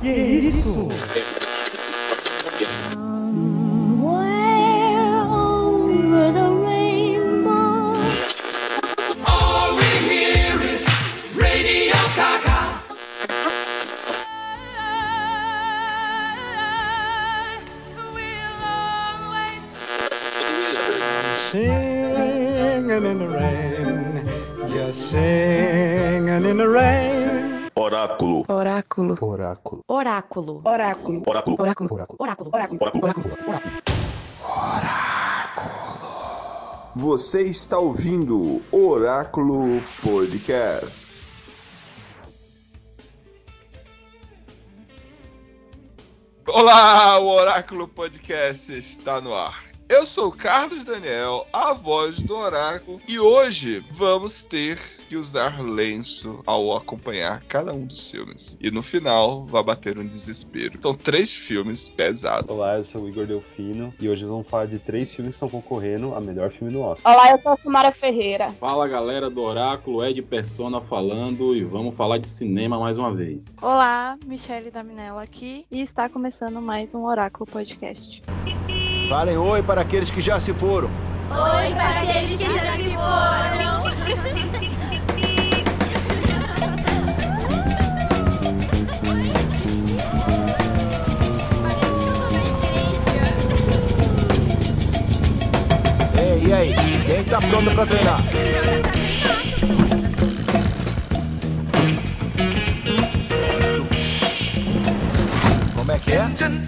Que isso? Oráculo. Oráculo. Oráculo. Oráculo. Oráculo. Oráculo. Oráculo. Você está ouvindo Oráculo Podcast. Olá, o Oráculo Podcast está no ar. Eu sou o Carlos Daniel, a voz do Oráculo, e hoje vamos ter que usar lenço ao acompanhar cada um dos filmes. E no final vai bater um desespero. São três filmes pesados. Olá, eu sou o Igor Delfino e hoje vamos falar de três filmes que estão concorrendo a melhor filme do Oscar. Olá, eu sou a Sumara Ferreira. Fala galera do Oráculo, Ed Persona falando e vamos falar de cinema mais uma vez. Olá, Michele Daminella aqui e está começando mais um Oráculo Podcast. Falem oi para aqueles que já se foram. Oi para aqueles que já se foram. Ei, e aí? Quem tá pronto para treinar? Como é que é?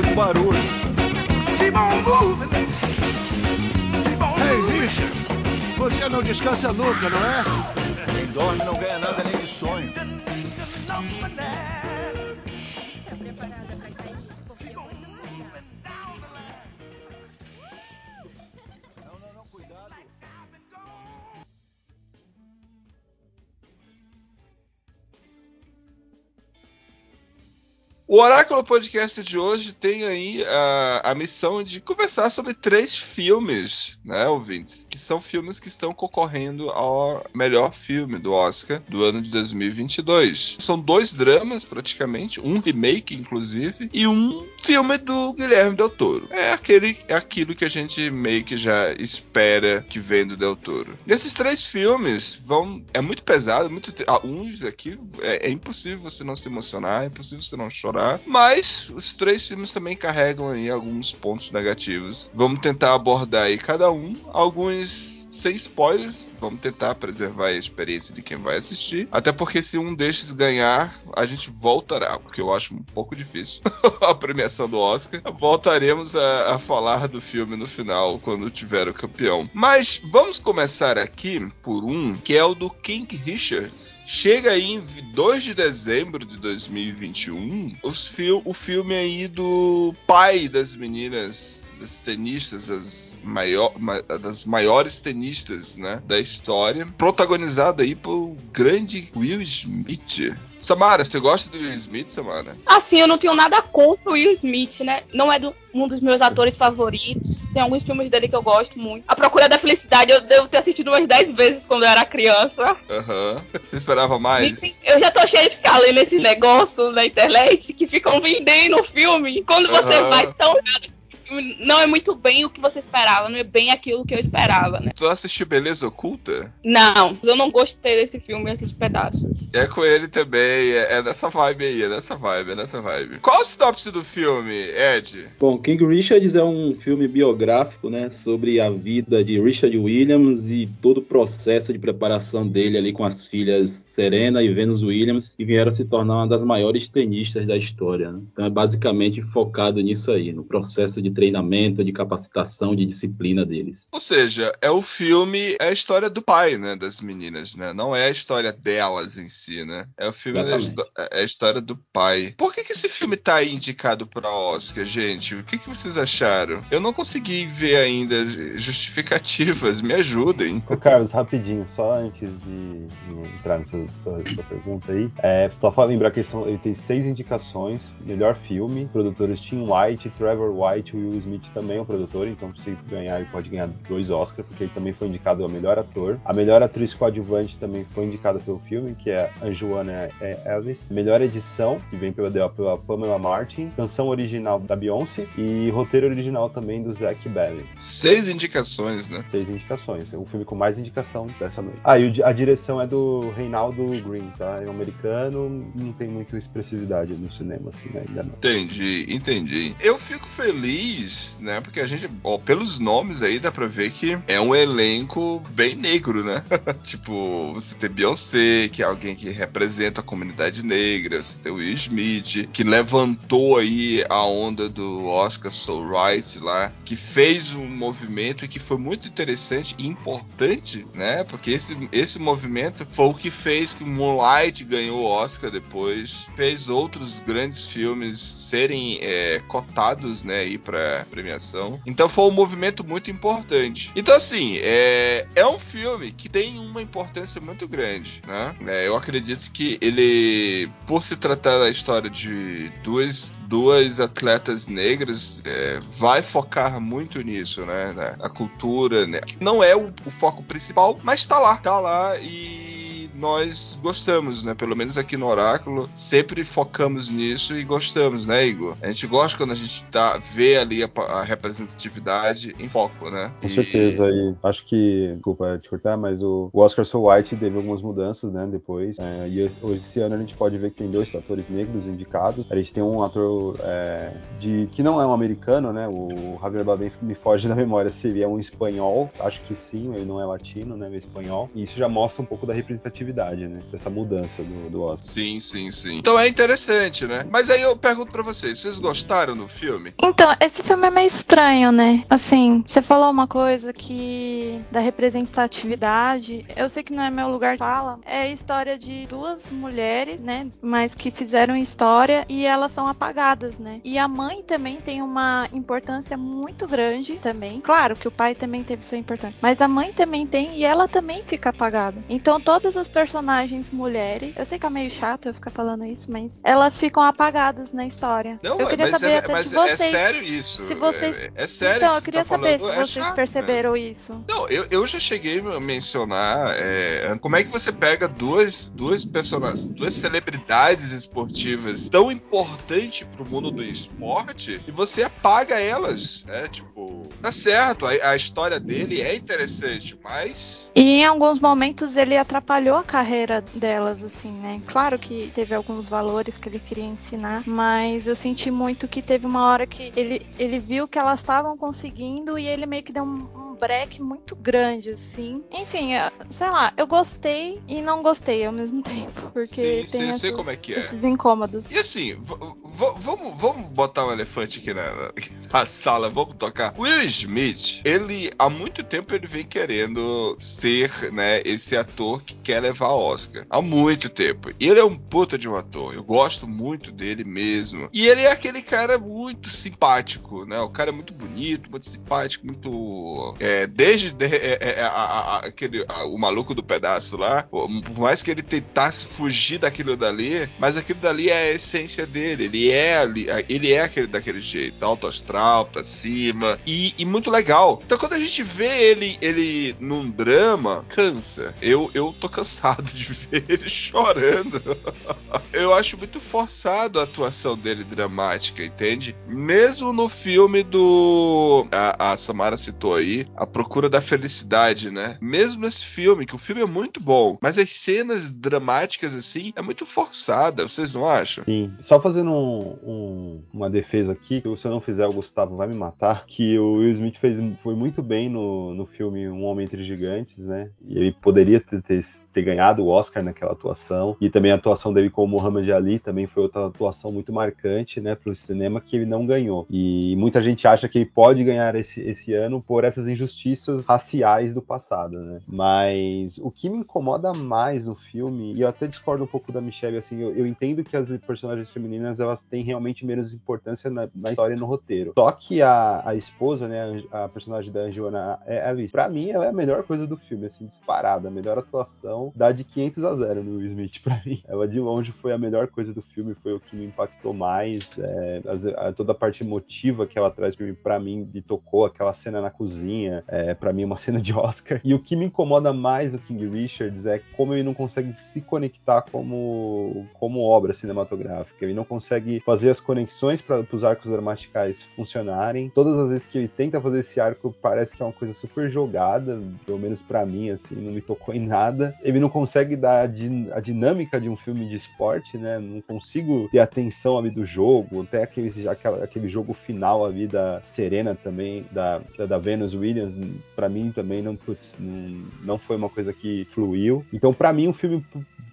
Pés, tá fazendo muito barulho. Ei, Richard, você não descansa nunca, não é? Quem dorme não ganha nada nem de sonho. O Oráculo Podcast de hoje tem aí a, a missão de conversar sobre três filmes, né, ouvintes? Que são filmes que estão concorrendo ao melhor filme do Oscar do ano de 2022. São dois dramas, praticamente, um remake, inclusive, e um filme do Guilherme Del Toro. É, aquele, é aquilo que a gente meio que já espera que vem do Del Toro. E esses três filmes vão. É muito pesado, muito. Uns aqui é, é impossível você não se emocionar, é impossível você não chorar. Mas os três filmes também carregam aí alguns pontos negativos. Vamos tentar abordar aí cada um, alguns sem spoilers. Vamos tentar preservar a experiência de quem vai assistir. Até porque se um destes ganhar, a gente voltará, porque eu acho um pouco difícil a premiação do Oscar. Voltaremos a, a, falar do filme no final, quando tiver o campeão. Mas vamos começar aqui por um, que é o do King Richards. Chega aí em 2 de dezembro de 2021 os o filme aí do pai das meninas das tenistas, das, maior, das maiores tenistas né, da história, protagonizado aí por grande Will Smith. Samara, você gosta do Will Smith, Samara? Assim, eu não tenho nada contra o Will Smith, né? Não é do, um dos meus atores favoritos. Tem alguns filmes dele que eu gosto muito. A Procura da Felicidade eu devo ter assistido umas 10 vezes quando eu era criança. Aham. Uhum. Você esperava mais? Eu já tô cheio de ficar lendo esse negócio na internet que ficam vendendo o filme. Quando você uhum. vai tão não é muito bem o que você esperava, não é bem aquilo que eu esperava, né? Tu assistiu Beleza Oculta? Não, eu não gostei desse filme, esses pedaços. É com ele também, é, é nessa vibe aí, é nessa vibe, é nessa vibe. Qual a sinopse do filme, Ed? Bom, King Richards é um filme biográfico, né, sobre a vida de Richard Williams e todo o processo de preparação dele ali com as filhas Serena e Venus Williams, que vieram se tornar uma das maiores tenistas da história, né? Então é basicamente focado nisso aí, no processo de treinamento, de capacitação, de disciplina deles. Ou seja, é o filme, é a história do pai, né, das meninas, né? Não é a história delas em si, né? É o filme da, é a história do pai. Por que, que esse filme tá aí indicado para Oscar, gente? O que, que vocês acharam? Eu não consegui ver ainda justificativas, me ajudem. Ô, Carlos, rapidinho, só antes de, de entrar nessa, nessa pergunta aí, é, só para lembrar que ele tem seis indicações: melhor filme, produtores Tim White, Trevor White, Will Smith também é o produtor, então se ganhar, ele pode ganhar dois Oscars, porque ele também foi indicado ao melhor ator. A melhor atriz coadjuvante também foi indicada pelo filme, que é a Joanna Ellis. Melhor edição, que vem pela, pela Pamela Martin. Canção original da Beyoncé e roteiro original também do Zach Baggins. Seis indicações, né? Seis indicações. É o filme com mais indicação dessa noite. Ah, e a direção é do Reinaldo Green, tá? É um americano, não tem muita expressividade no cinema, assim, né? Ainda não. Entendi, entendi. Eu fico feliz, né? Porque a gente, ó, pelos nomes aí, dá pra ver que é um elenco bem negro, né? tipo, você tem Beyoncé, que é alguém que representa a comunidade negra, você tem Will Smith, que levantou aí a onda do Oscar So Right lá, que fez um movimento que foi muito interessante e importante, né? Porque esse, esse movimento foi o que fez que Moonlight ganhou o Oscar depois, fez outros grandes filmes serem é, cotados, né, aí para premiação. Então foi um movimento muito importante. Então assim, é, é um filme que tem uma importância muito grande, né? É, eu acredito que ele, por se tratar da história de duas, duas atletas negras, é, vai focar muito nisso, né? A cultura, né? Não é o, o foco principal, mas tá lá, tá lá e nós gostamos, né? Pelo menos aqui no Oráculo, sempre focamos nisso e gostamos, né, Igor? A gente gosta quando a gente tá, vê ali a, a representatividade em foco, né? Com e... certeza. E acho que, desculpa te cortar, mas o, o Oscar So White teve algumas mudanças, né, depois. É, e hoje, esse ano, a gente pode ver que tem dois atores negros indicados. A gente tem um ator é, de que não é um americano, né? O Javier Bardem me foge da memória se ele é um espanhol. Acho que sim, ele não é latino, né? Ele é espanhol. E isso já mostra um pouco da representatividade né? Dessa mudança do, do Oscar. Sim, sim, sim. Então é interessante, né? Mas aí eu pergunto pra vocês, vocês gostaram do filme? Então, esse filme é meio estranho, né? Assim, você falou uma coisa que da representatividade, eu sei que não é meu lugar de fala, é a história de duas mulheres, né? Mas que fizeram história e elas são apagadas, né? E a mãe também tem uma importância muito grande também. Claro que o pai também teve sua importância, mas a mãe também tem e ela também fica apagada. Então todas as personagens mulheres. Eu sei que é meio chato eu ficar falando isso, mas elas ficam apagadas na história. Não, eu queria saber é, até mas de vocês. É sério isso. Se vocês... É, é sério Então, eu queria tá saber falando, se é vocês chato, perceberam né? isso. Não, eu, eu já cheguei a mencionar é, como é que você pega duas, duas personagens, duas celebridades esportivas tão importantes pro mundo do esporte e você apaga elas, né? Tipo, tá certo, a, a história dele é interessante, mas E em alguns momentos ele atrapalhou a carreira delas, assim, né? Claro que teve alguns valores que ele queria ensinar, mas eu senti muito que teve uma hora que ele, ele viu que elas estavam conseguindo e ele meio que deu um, break muito grande, assim. Enfim, sei lá, eu gostei e não gostei ao mesmo tempo, porque Sim, tem sei- sei como é que é. esses incômodos. E assim, vamos, vamos botar um elefante aqui na, na sala, vamos tocar. Will Smith, ele há muito tempo ele vem querendo ser, né, esse ator que quer levar Oscar. Há muito tempo. E ele é um puta de um ator. Eu gosto muito dele mesmo. E ele é aquele cara muito simpático, né? O cara é muito bonito, muito simpático, muito. É, desde de- é, é, a- a- a- aquele, a- o maluco do pedaço lá, por mais que ele tentasse fugir daquilo dali, mas aquilo dali é a essência dele. Ele é ali, ele é aquele daquele jeito, alto astral, pra cima. E, e muito legal. Então quando a gente vê ele, ele num drama, cansa. Eu, eu tô cansado de ver ele chorando. Eu acho muito forçado a atuação dele dramática, entende? Mesmo no filme do. A, a Samara citou aí, A Procura da Felicidade, né? Mesmo nesse filme, que o filme é muito bom, mas as cenas dramáticas, assim, é muito forçada, vocês não acham? Sim. Só fazendo um- um- uma defesa aqui, que se eu não fizer, o Gustavo vai me matar, que o Will Smith fez, foi muito bem no, no filme Um Homem Entre Gigantes, né? E ele poderia ter, ter, ter ganhado o Oscar naquela atuação. E também a atuação dele com o Muhammad Ali também foi outra atuação muito marcante, né, pro cinema, que ele não ganhou. E muita gente acha que ele pode ganhar esse, esse ano por essas injustiças raciais do passado, né? Mas o que me incomoda mais no filme, e eu até discordo um pouco da Michelle, assim, eu, eu entendo que as personagens femininas elas têm realmente menos importância na, na história e no roteiro. Só que a, a esposa, né, a, a personagem da Joana Ellis, pra mim ela é a melhor coisa do filme, assim, disparada, a melhor atuação, dá de 500 a 0 no Will Smith pra mim. Ela de longe foi a melhor coisa do filme, foi o que me impactou mais, é, toda a parte emotiva que ela traz pra mim, me tocou, aquela cena na cozinha, é, para mim uma cena de Oscar. E o que me incomoda mais do King Richards é como ele não consegue se conectar como, como obra cinematográfica. Ele não consegue fazer as conexões para os arcos gramaticais funcionarem. Todas as vezes que ele tenta fazer esse arco, parece que é uma coisa super jogada, pelo menos pra mim, assim, não me tocou em nada. Não consegue dar a, din- a dinâmica de um filme de esporte, né? Não consigo ter atenção ali do jogo, até aquele, aquela- aquele jogo final ali da Serena também, da, da, Venus Williams, pra mim também não, putz, não, não foi uma coisa que fluiu. Então, pra mim, o filme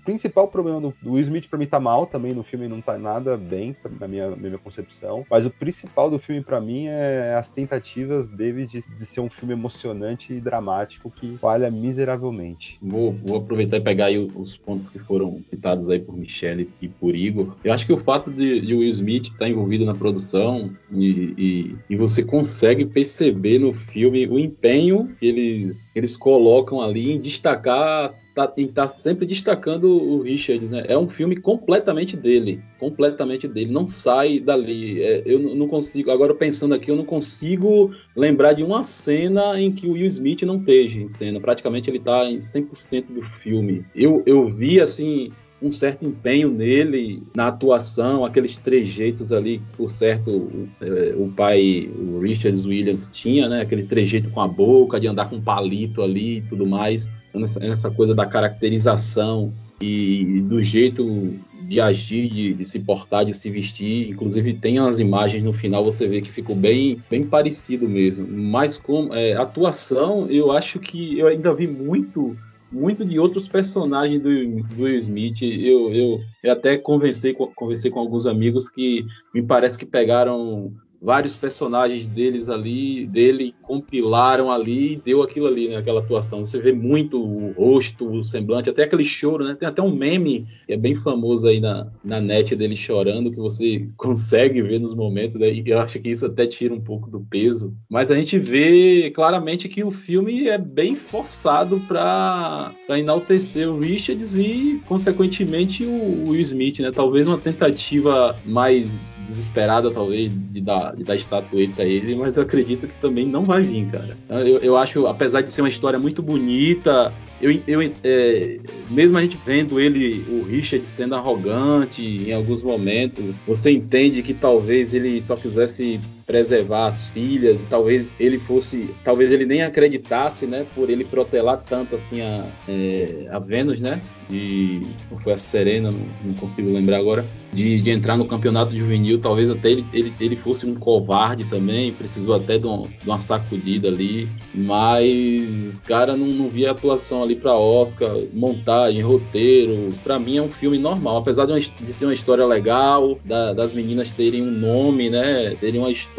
principal problema do, do Will Smith pra mim tá mal também no filme não tá nada bem na minha, minha concepção mas o principal do filme pra mim é as tentativas dele de, de ser um filme emocionante e dramático que falha miseravelmente Vou, vou aproveitar e pegar aí os pontos que foram citados aí por Michelle e por Igor. Eu acho que o fato de, de Will Smith estar envolvido na produção e, e, e você consegue perceber no filme o empenho que eles, eles colocam ali em destacar, tá- em estar sempre destacando o Richard, né? É um filme completamente dele, completamente dele, não sai dali. É, eu não- consigo, agora pensando aqui, eu não consigo lembrar de uma cena em que o Will Smith não esteja em cena. Praticamente ele está em 100% do filme. Eu, eu vi, assim, um certo empenho nele na atuação, aqueles trejeitos ali, por certo, o, é, o pai, o Richard Williams, tinha, né? Aquele trejeito com a boca, de andar com palito ali e tudo mais. Essa, essa coisa da caracterização e do jeito de agir, de, de se portar, de se vestir. Inclusive tem as imagens no final, você vê que ficou bem, bem parecido mesmo. Mas com é, atuação, eu acho que eu ainda vi muito muito de outros personagens do, do Will Smith. Eu, eu, eu até conversei conversei com alguns amigos que me parece que pegaram vários personagens deles ali, dele, compilaram ali e deu aquilo ali, né? Aquela atuação. Você vê muito o rosto, o semblante, até aquele choro, né? Tem até um meme que é bem famoso aí na, na net dele chorando, que você consegue ver nos momentos, né? E eu acho que isso até tira um pouco do peso. Mas a gente vê claramente que o filme é bem forçado para enaltecer o Richards e, consequentemente, o Smith, né? Talvez uma tentativa mais desesperada, talvez, de dar, de dar estatueta a ele, mas eu acredito que também não vai vir, cara. Eu, eu acho, apesar de ser uma história muito bonita, eu, eu é, mesmo a gente vendo ele, o Richard, sendo arrogante em alguns momentos, você entende que talvez ele só quisesse preservar as filhas, e talvez ele fosse, talvez ele nem acreditasse, né, por ele protelar tanto assim a, é, a Vênus, né, de, ou foi a Serena, não, não consigo lembrar agora, de, de, entrar no campeonato juvenil, talvez até ele, ele, ele fosse um covarde também, precisou até de, um, de uma sacudida ali, mas, cara, não, não vi a atuação ali para Oscar, montagem, roteiro, para mim é um filme normal, apesar de, uma, de ser uma história legal, da, das meninas terem um nome, né, terem uma história,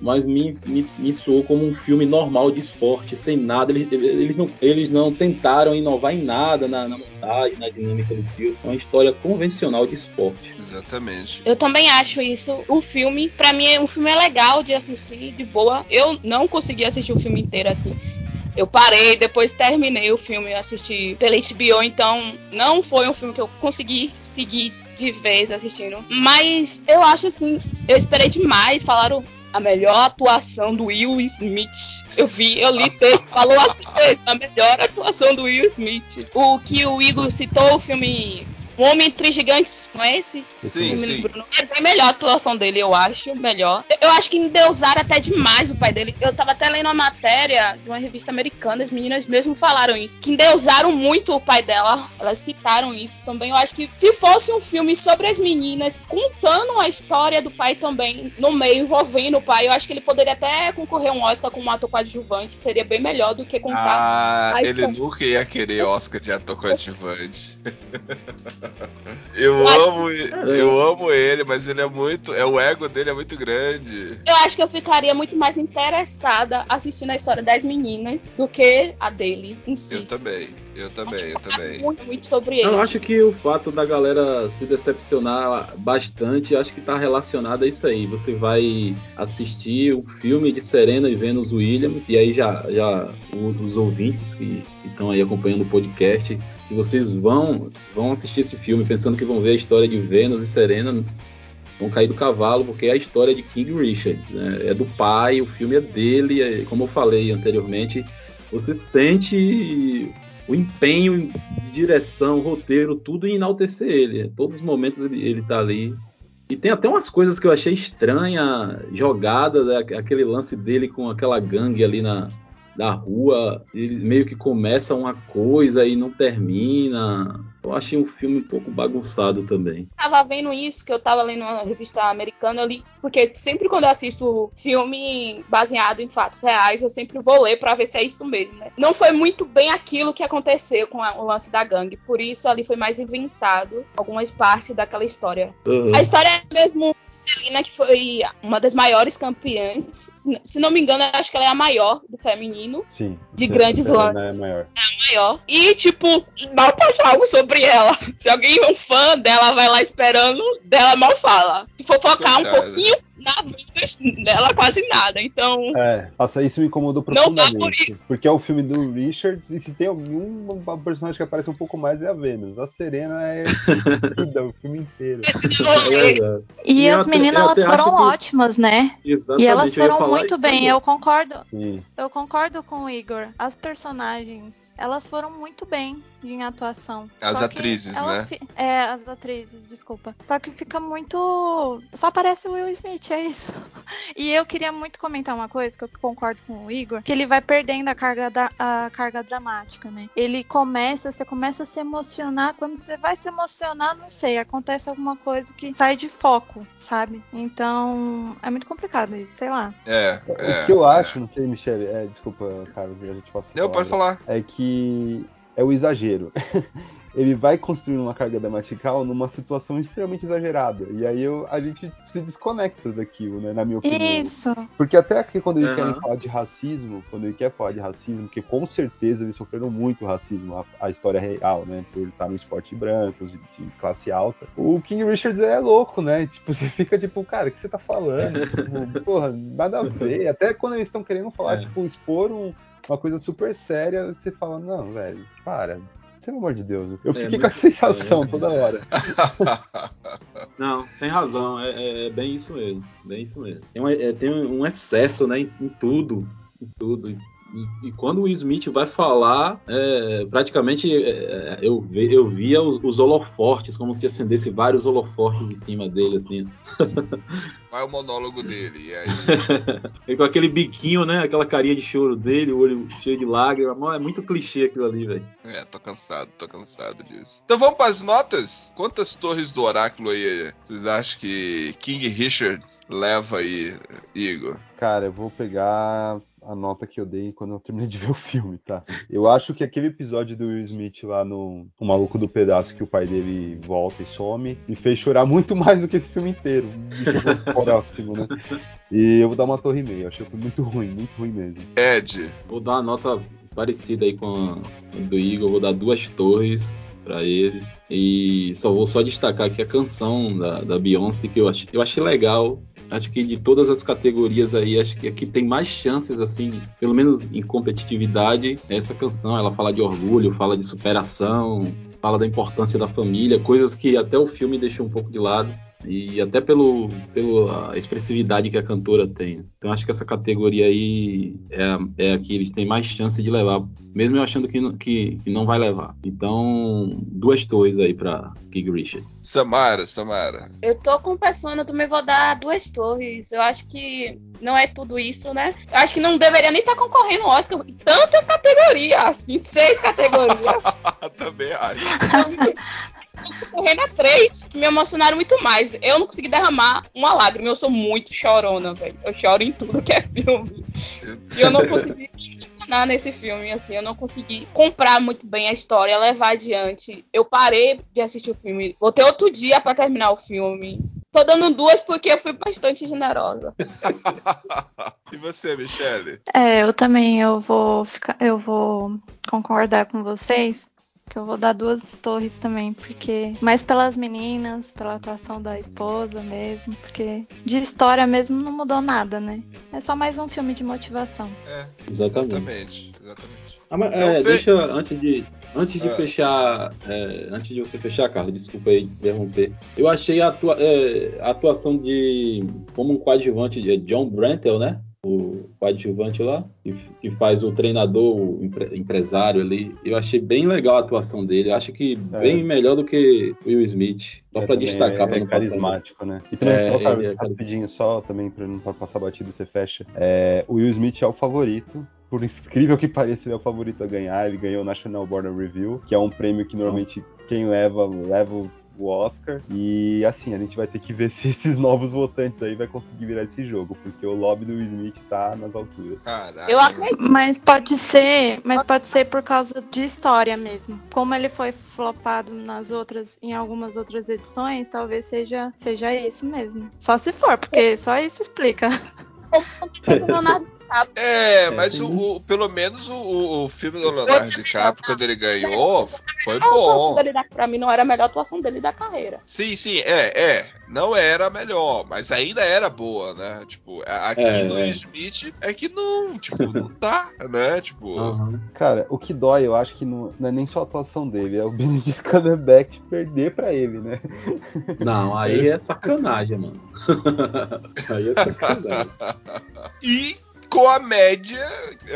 mas me, me, me soou como um filme normal de esporte, sem nada, eles, eles, não, eles não tentaram inovar em nada na, na montagem, na dinâmica do filme, é uma história convencional de esporte. Exatamente. Eu também acho isso. O filme, para mim, o filme é legal de assistir, de boa. Eu não consegui assistir o filme inteiro assim. Eu parei, depois terminei o filme, assisti pela HBO, então não foi um filme que eu consegui seguir de vez assistindo. Mas eu acho assim, eu esperei demais. Falaram a melhor atuação do Will Smith. Eu vi, eu li texto, falou assim, a melhor atuação do Will Smith. O que o Igor citou, o filme Um Homem entre Gigantes, não é esse? Sim, sim. o. É bem melhor a atuação dele, eu acho. Melhor. Eu acho que endeusaram até demais o pai dele. Eu tava até lendo uma matéria de uma revista americana, as meninas mesmo falaram isso. Que endeusaram muito o pai dela. Elas citaram isso também. Eu acho que se fosse um filme sobre as meninas, contando a história do pai também, no meio, envolvendo o pai, eu acho que ele poderia até concorrer um Oscar como ator coadjuvante. Seria bem melhor do que contar. Ah, ele nunca ia querer Oscar de ator coadjuvante. eu Eu amo, eu amo ele, mas ele é muito, é o ego dele é muito grande. Eu acho que eu ficaria muito mais interessada assistindo a história das meninas do que a dele em si. Eu também, eu também, eu também. Muito, muito sobre ele. Eu acho que o fato da galera se decepcionar bastante, acho que tá relacionado a isso aí. Você vai assistir o filme de Serena e Venus Williams, e aí já, já os ouvintes que estão aí acompanhando o podcast, se vocês vão, vão assistir esse filme pensando que vão ver a história de Venus e Serena, vão cair do cavalo, porque é a história de King Richard. né? É do pai, o filme é dele, é- como eu falei anteriormente, você sente o empenho de direção, roteiro, tudo em enaltecer ele. Todos os momentos ele, ele tá ali. E tem até umas coisas que eu achei estranha, jogada, né? aquele lance dele com aquela gangue ali na da rua, meio que começa uma coisa e não termina. Eu achei um filme um pouco bagunçado também. tava vendo isso, que eu tava lendo uma revista americana, eu li, porque sempre quando eu assisto filme baseado em fatos reais, eu sempre vou ler pra ver se é isso mesmo, né? Não foi muito bem aquilo que aconteceu com a- o lance da gangue, por isso ali foi mais inventado algumas partes daquela história. Uhum. A história é mesmo de Celina, que foi uma das maiores campeãs, se, se não me engano, eu acho que ela é a maior do feminino, Sim. De grandes Serena lances. É maior. maior. E, tipo, mal passa algo sobre ela. Se alguém é um fã dela, vai lá esperando, dela mal fala. Se for focar um Coitada. pouquinho na vida dela, quase nada. Então, É, nossa, isso me incomodou Não dá por profundamente. isso. Porque é o filme do Richards, e se tem algum personagem que aparece um pouco mais é a Venus. A Serena é o filme inteiro. esse É verdade. E, E as meninas elas foram que- ótimas, né? Exatamente. E elas foram muito bem. agora. Eu concordo. Sim. Eu concordo com o Igor. As personagens, elas foram muito bem em atuação. As Só atrizes, né? fi- É, as atrizes, desculpa. Só que fica muito. Só aparece o Will Smith, é isso. E eu queria muito comentar uma coisa que eu concordo com o Igor, que ele vai perdendo a carga, da... a carga dramática, né? Ele começa, você começa a se emocionar. Quando você vai se emocionar, não sei, acontece alguma coisa que sai de foco, sabe? Então, é muito complicado isso, sei lá. É, é. o que eu é. acho, não sei, Michele, é, desculpa, Carlos, a gente passa. pode palavra, falar. É que é o exagero. Ele vai construindo uma carga dramatical numa situação extremamente exagerada. E aí eu, a gente se desconecta daquilo, né? Na minha opinião. Isso. Porque até aqui quando eles Aham. querem falar de racismo, quando ele quer falar de racismo, porque com certeza eles sofreram muito racismo, a, a história real, né? Por estar no esporte branco, de, de classe alta. O King Richards é louco, né? Tipo, você fica tipo, cara, o que você tá falando? tipo, porra, nada a ver. Até quando eles estão querendo falar, É. tipo, expor um- uma coisa super séria, você fala, não, velho, para. Pelo amor de Deus. Eu É, fiquei com essa sensação é. toda hora. Não, tem razão, é, é- é bem isso mesmo, bem isso mesmo. Tem, um- tem um excesso, né, em, em tudo, em tudo. E, e quando o Smith vai falar, é, praticamente é, eu, ve- eu via os, os holofortes, como se acendesse vários holofortes em cima dele, assim. Vai o monólogo dele. E aí. E com aquele biquinho, né, aquela carinha de choro dele, o olho cheio de lágrimas. Mano, É muito clichê aquilo ali, velho. É, tô cansado, tô cansado disso. Então vamos pras notas? Quantas torres do oráculo aí vocês acham que King Richard leva aí, Igor? Cara, eu vou pegar a nota que eu dei quando eu terminei de ver o filme, tá? Eu acho que aquele episódio do Will Smith lá no O Maluco do Pedaço, que o pai dele volta e some, me fez chorar muito mais do que esse filme inteiro. Próximo, né? E eu vou dar uma torre e meia. Eu achei muito ruim, muito ruim mesmo. Ed, Vou dar uma nota parecida aí com a do Igor, vou dar duas torres pra ele. E só vou só destacar aqui a canção da, da Beyoncé, que eu achei, eu achei legal. Acho que de todas as categorias aí, acho que aqui tem mais chances, assim, pelo menos em competitividade, é essa canção. Ela fala de orgulho, fala de superação, fala da importância da família, coisas que até o filme deixou um pouco de lado. E até pelo, pela expressividade que a cantora tem. Então acho que essa categoria aí é, a- é a que eles têm mais chance de levar, mesmo eu achando que, não- que, que não vai levar. Então, duas torres aí pra King Richards. Samara, Samara. Eu tô com Persona, eu também vou dar duas torres. Eu acho que não é tudo isso, né? Eu acho que não deveria nem estar concorrendo ao Oscar em tanta categoria, assim, seis categorias. Também acho. Correndo a três que me emocionaram muito mais. Eu não consegui derramar uma lágrima. Eu sou muito chorona, velho. Eu choro em tudo que é filme. E eu não consegui me emocionar nesse filme, assim. Eu não consegui comprar muito bem a história, levar adiante. Eu parei de assistir o filme. Vou ter outro dia pra terminar o filme. Tô dando duas porque eu fui bastante generosa. e você, Michele? É, eu também eu vou ficar, eu vou concordar com vocês que eu vou dar duas torres também, porque mais pelas meninas, pela atuação da esposa mesmo, porque de história mesmo não mudou nada, né? É só mais um filme de motivação. É, Exatamente. exatamente. exatamente. Ah, mas, Não, é, deixa antes de antes de Ah. fechar, é, antes de você fechar, Carlos, desculpa aí interromper. Eu achei a, atua- é, a atuação de como um coadjuvante de John Brantel, né? O coadjuvante lá que, que faz o treinador, o empre- empresário ali. Eu achei bem legal a atuação dele. Eu acho que É. bem melhor do que Will Smith. Só É, pra também destacar é, pra é não passar. carismático, né? E também, É, é rapidinho, só também pra não passar batido, você fecha. É, o Will Smith é o favorito. Por incrível que pareça, ele é o favorito a ganhar. Ele ganhou o National Board of Review, que é um prêmio que normalmente Nossa. quem leva, leva o- o Oscar. E assim, a gente vai ter que ver se esses novos votantes aí vai conseguir virar esse jogo, porque o lobby do Will Smith tá nas alturas. Caraca. Eu acredito. Mas pode ser, mas pode ser por causa de história mesmo. Como ele foi flopado nas outras, em algumas outras edições, talvez seja, seja isso mesmo. Só se for, porque só isso explica. O Leonardo É, mas o, o- pelo menos o- o, filme do Leonardo DiCaprio, quando ele ganhou, foi bom. pra mim não era a melhor atuação dele da carreira. Sim, sim, é, é. Não era a melhor, mas ainda era boa, né? Tipo, aqui É, no é. Smith é que não, tipo, não tá, né? Tipo, Aham. Cara, o que dói, eu acho que não, não é nem só a atuação dele, é o Benedict Cumberbatch perder pra ele, né? Não, aí é sacanagem, mano. aí é sacanagem. E com a média,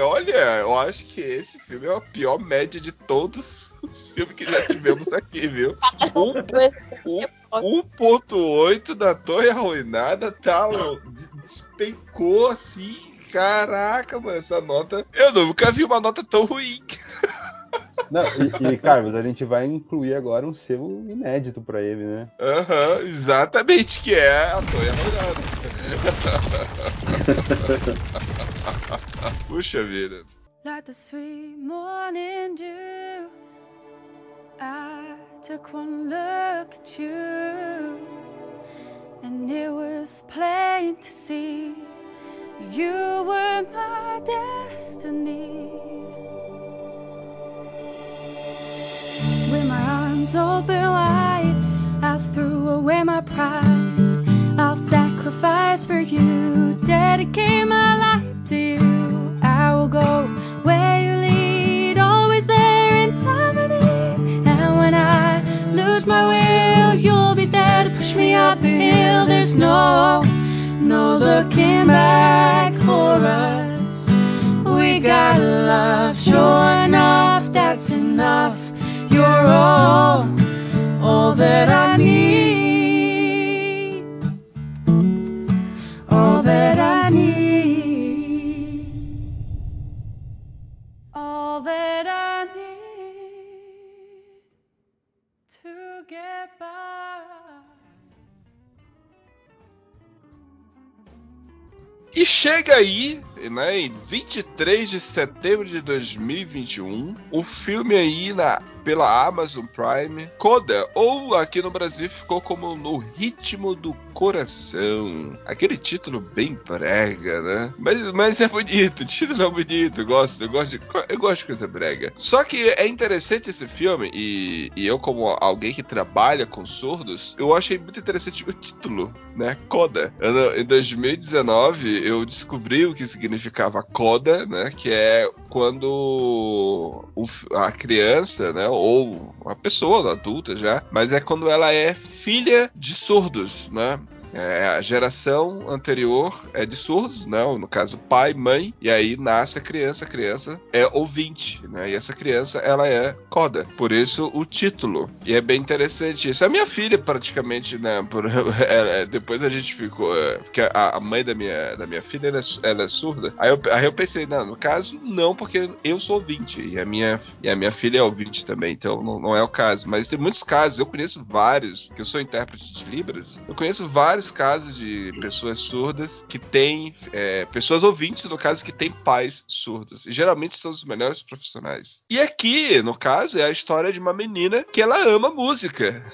olha, eu acho que esse filme é a pior média de todos os filmes que já tivemos aqui, viu? Um, um, 1.8 da Torre Arruinada tá, despencou assim. Caraca, mano, essa nota. Eu nunca vi uma nota tão ruim. Não, e, e, Carlos, a gente vai incluir agora um selo inédito pra ele, né? Aham, exatamente, que é a Torre Arruinada. Puxa vida. Like the sweet morning dew, I took one look at you, and it was plain to see you were my destiny. With my arms open wide, my chega aí, né, em 23 de setembro de 2021, o filme aí na, pela Amazon Prime, Coda, ou aqui no Brasil ficou como No Ritmo do Coração. Aquele título bem brega, né? Mas, mas é bonito, o título é bonito, gosto, eu gosto de, eu gosto de coisa brega. Só que é interessante esse filme, e, e eu como alguém que trabalha com surdos, eu achei muito interessante o título, né? Coda. Eu, em 2019, eu descobri o que significa significava coda, né? Que é quando o, a criança, né? Ou a pessoa adulta já, mas é quando ela é filha de surdos, né? É, a geração anterior é de surdos, né? No caso, pai, mãe, e aí nasce a criança, a criança é ouvinte, né? E essa criança, ela é coda. Por isso, o título. E é bem interessante isso. A minha filha, praticamente, né? Por, é, depois a gente ficou... É, porque a, a, mãe da minha, da minha filha, ela é, ela é, surda. Aí eu, aí eu pensei, não, no caso, não, porque eu sou ouvinte. E a minha, e a minha filha é ouvinte também, então não, não é o caso. Mas tem muitos casos, eu conheço vários, que eu sou intérprete de Libras, eu conheço vários vários casos de pessoas surdas que têm. É, pessoas ouvintes, no caso, que têm pais surdos. E geralmente são os melhores profissionais. E aqui, no caso, é a história de uma menina que ela ama música.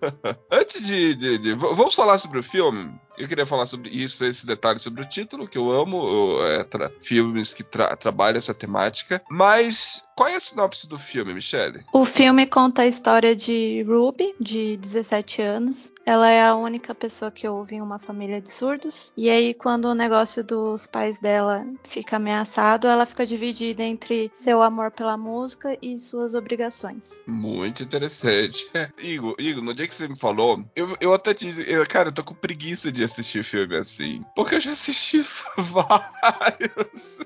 Antes de, de, de, Vamos falar sobre o filme? Eu queria falar sobre isso, esse detalhe sobre o título, que eu amo eu, é, filmes que tra trabalham essa temática. Mas qual é a sinopse do filme, Michelle? O filme conta a história de Ruby, de 17 anos. Ela é a única pessoa que ouve em uma família de surdos. E aí, quando o negócio dos pais dela fica ameaçado, ela fica dividida entre seu amor pela música e suas obrigações. Muito interessante. Igor, Igor, no dia que você me falou, eu, eu até te. Eu, cara, eu tô com preguiça de assistir filme assim. Porque eu já assisti vários.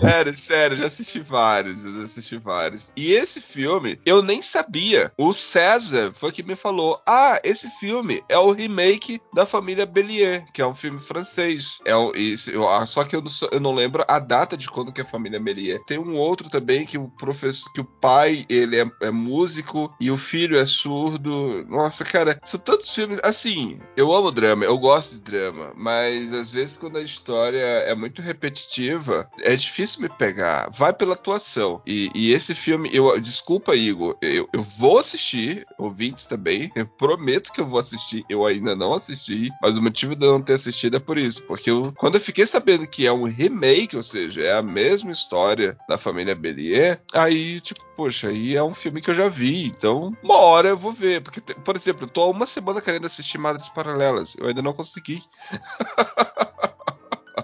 Sério, sério, já assisti vários, já assisti vários. E esse filme, eu nem sabia. O César foi que me falou: Ah, esse filme é o remake da família Bellier, que é um filme francês. É um, esse, eu, ah, só que eu não, eu não, lembro a data de quando que é a família Bellier. Tem um outro também que o professor, que o pai ele é, é músico e o filho é surdo. Nossa, cara, são tantos filmes. Assim, eu amo drama, eu gosto de drama, mas às vezes quando a história é muito repetitiva é difícil me pegar. Vai pela atuação. E, e esse filme, eu desculpa, Igor, eu, eu vou assistir, ouvintes também. Eu prometo que eu vou assistir. Eu ainda não assisti, mas o motivo de eu não ter assistido é por isso. Porque eu, quando eu fiquei sabendo que é um remake, ou seja, é a mesma história da família Bellier, aí, tipo, poxa, aí é um filme que eu já vi. Então, uma hora eu vou ver. Porque, por exemplo, eu tô há uma semana querendo assistir Madres Paralelas. Eu ainda não consegui.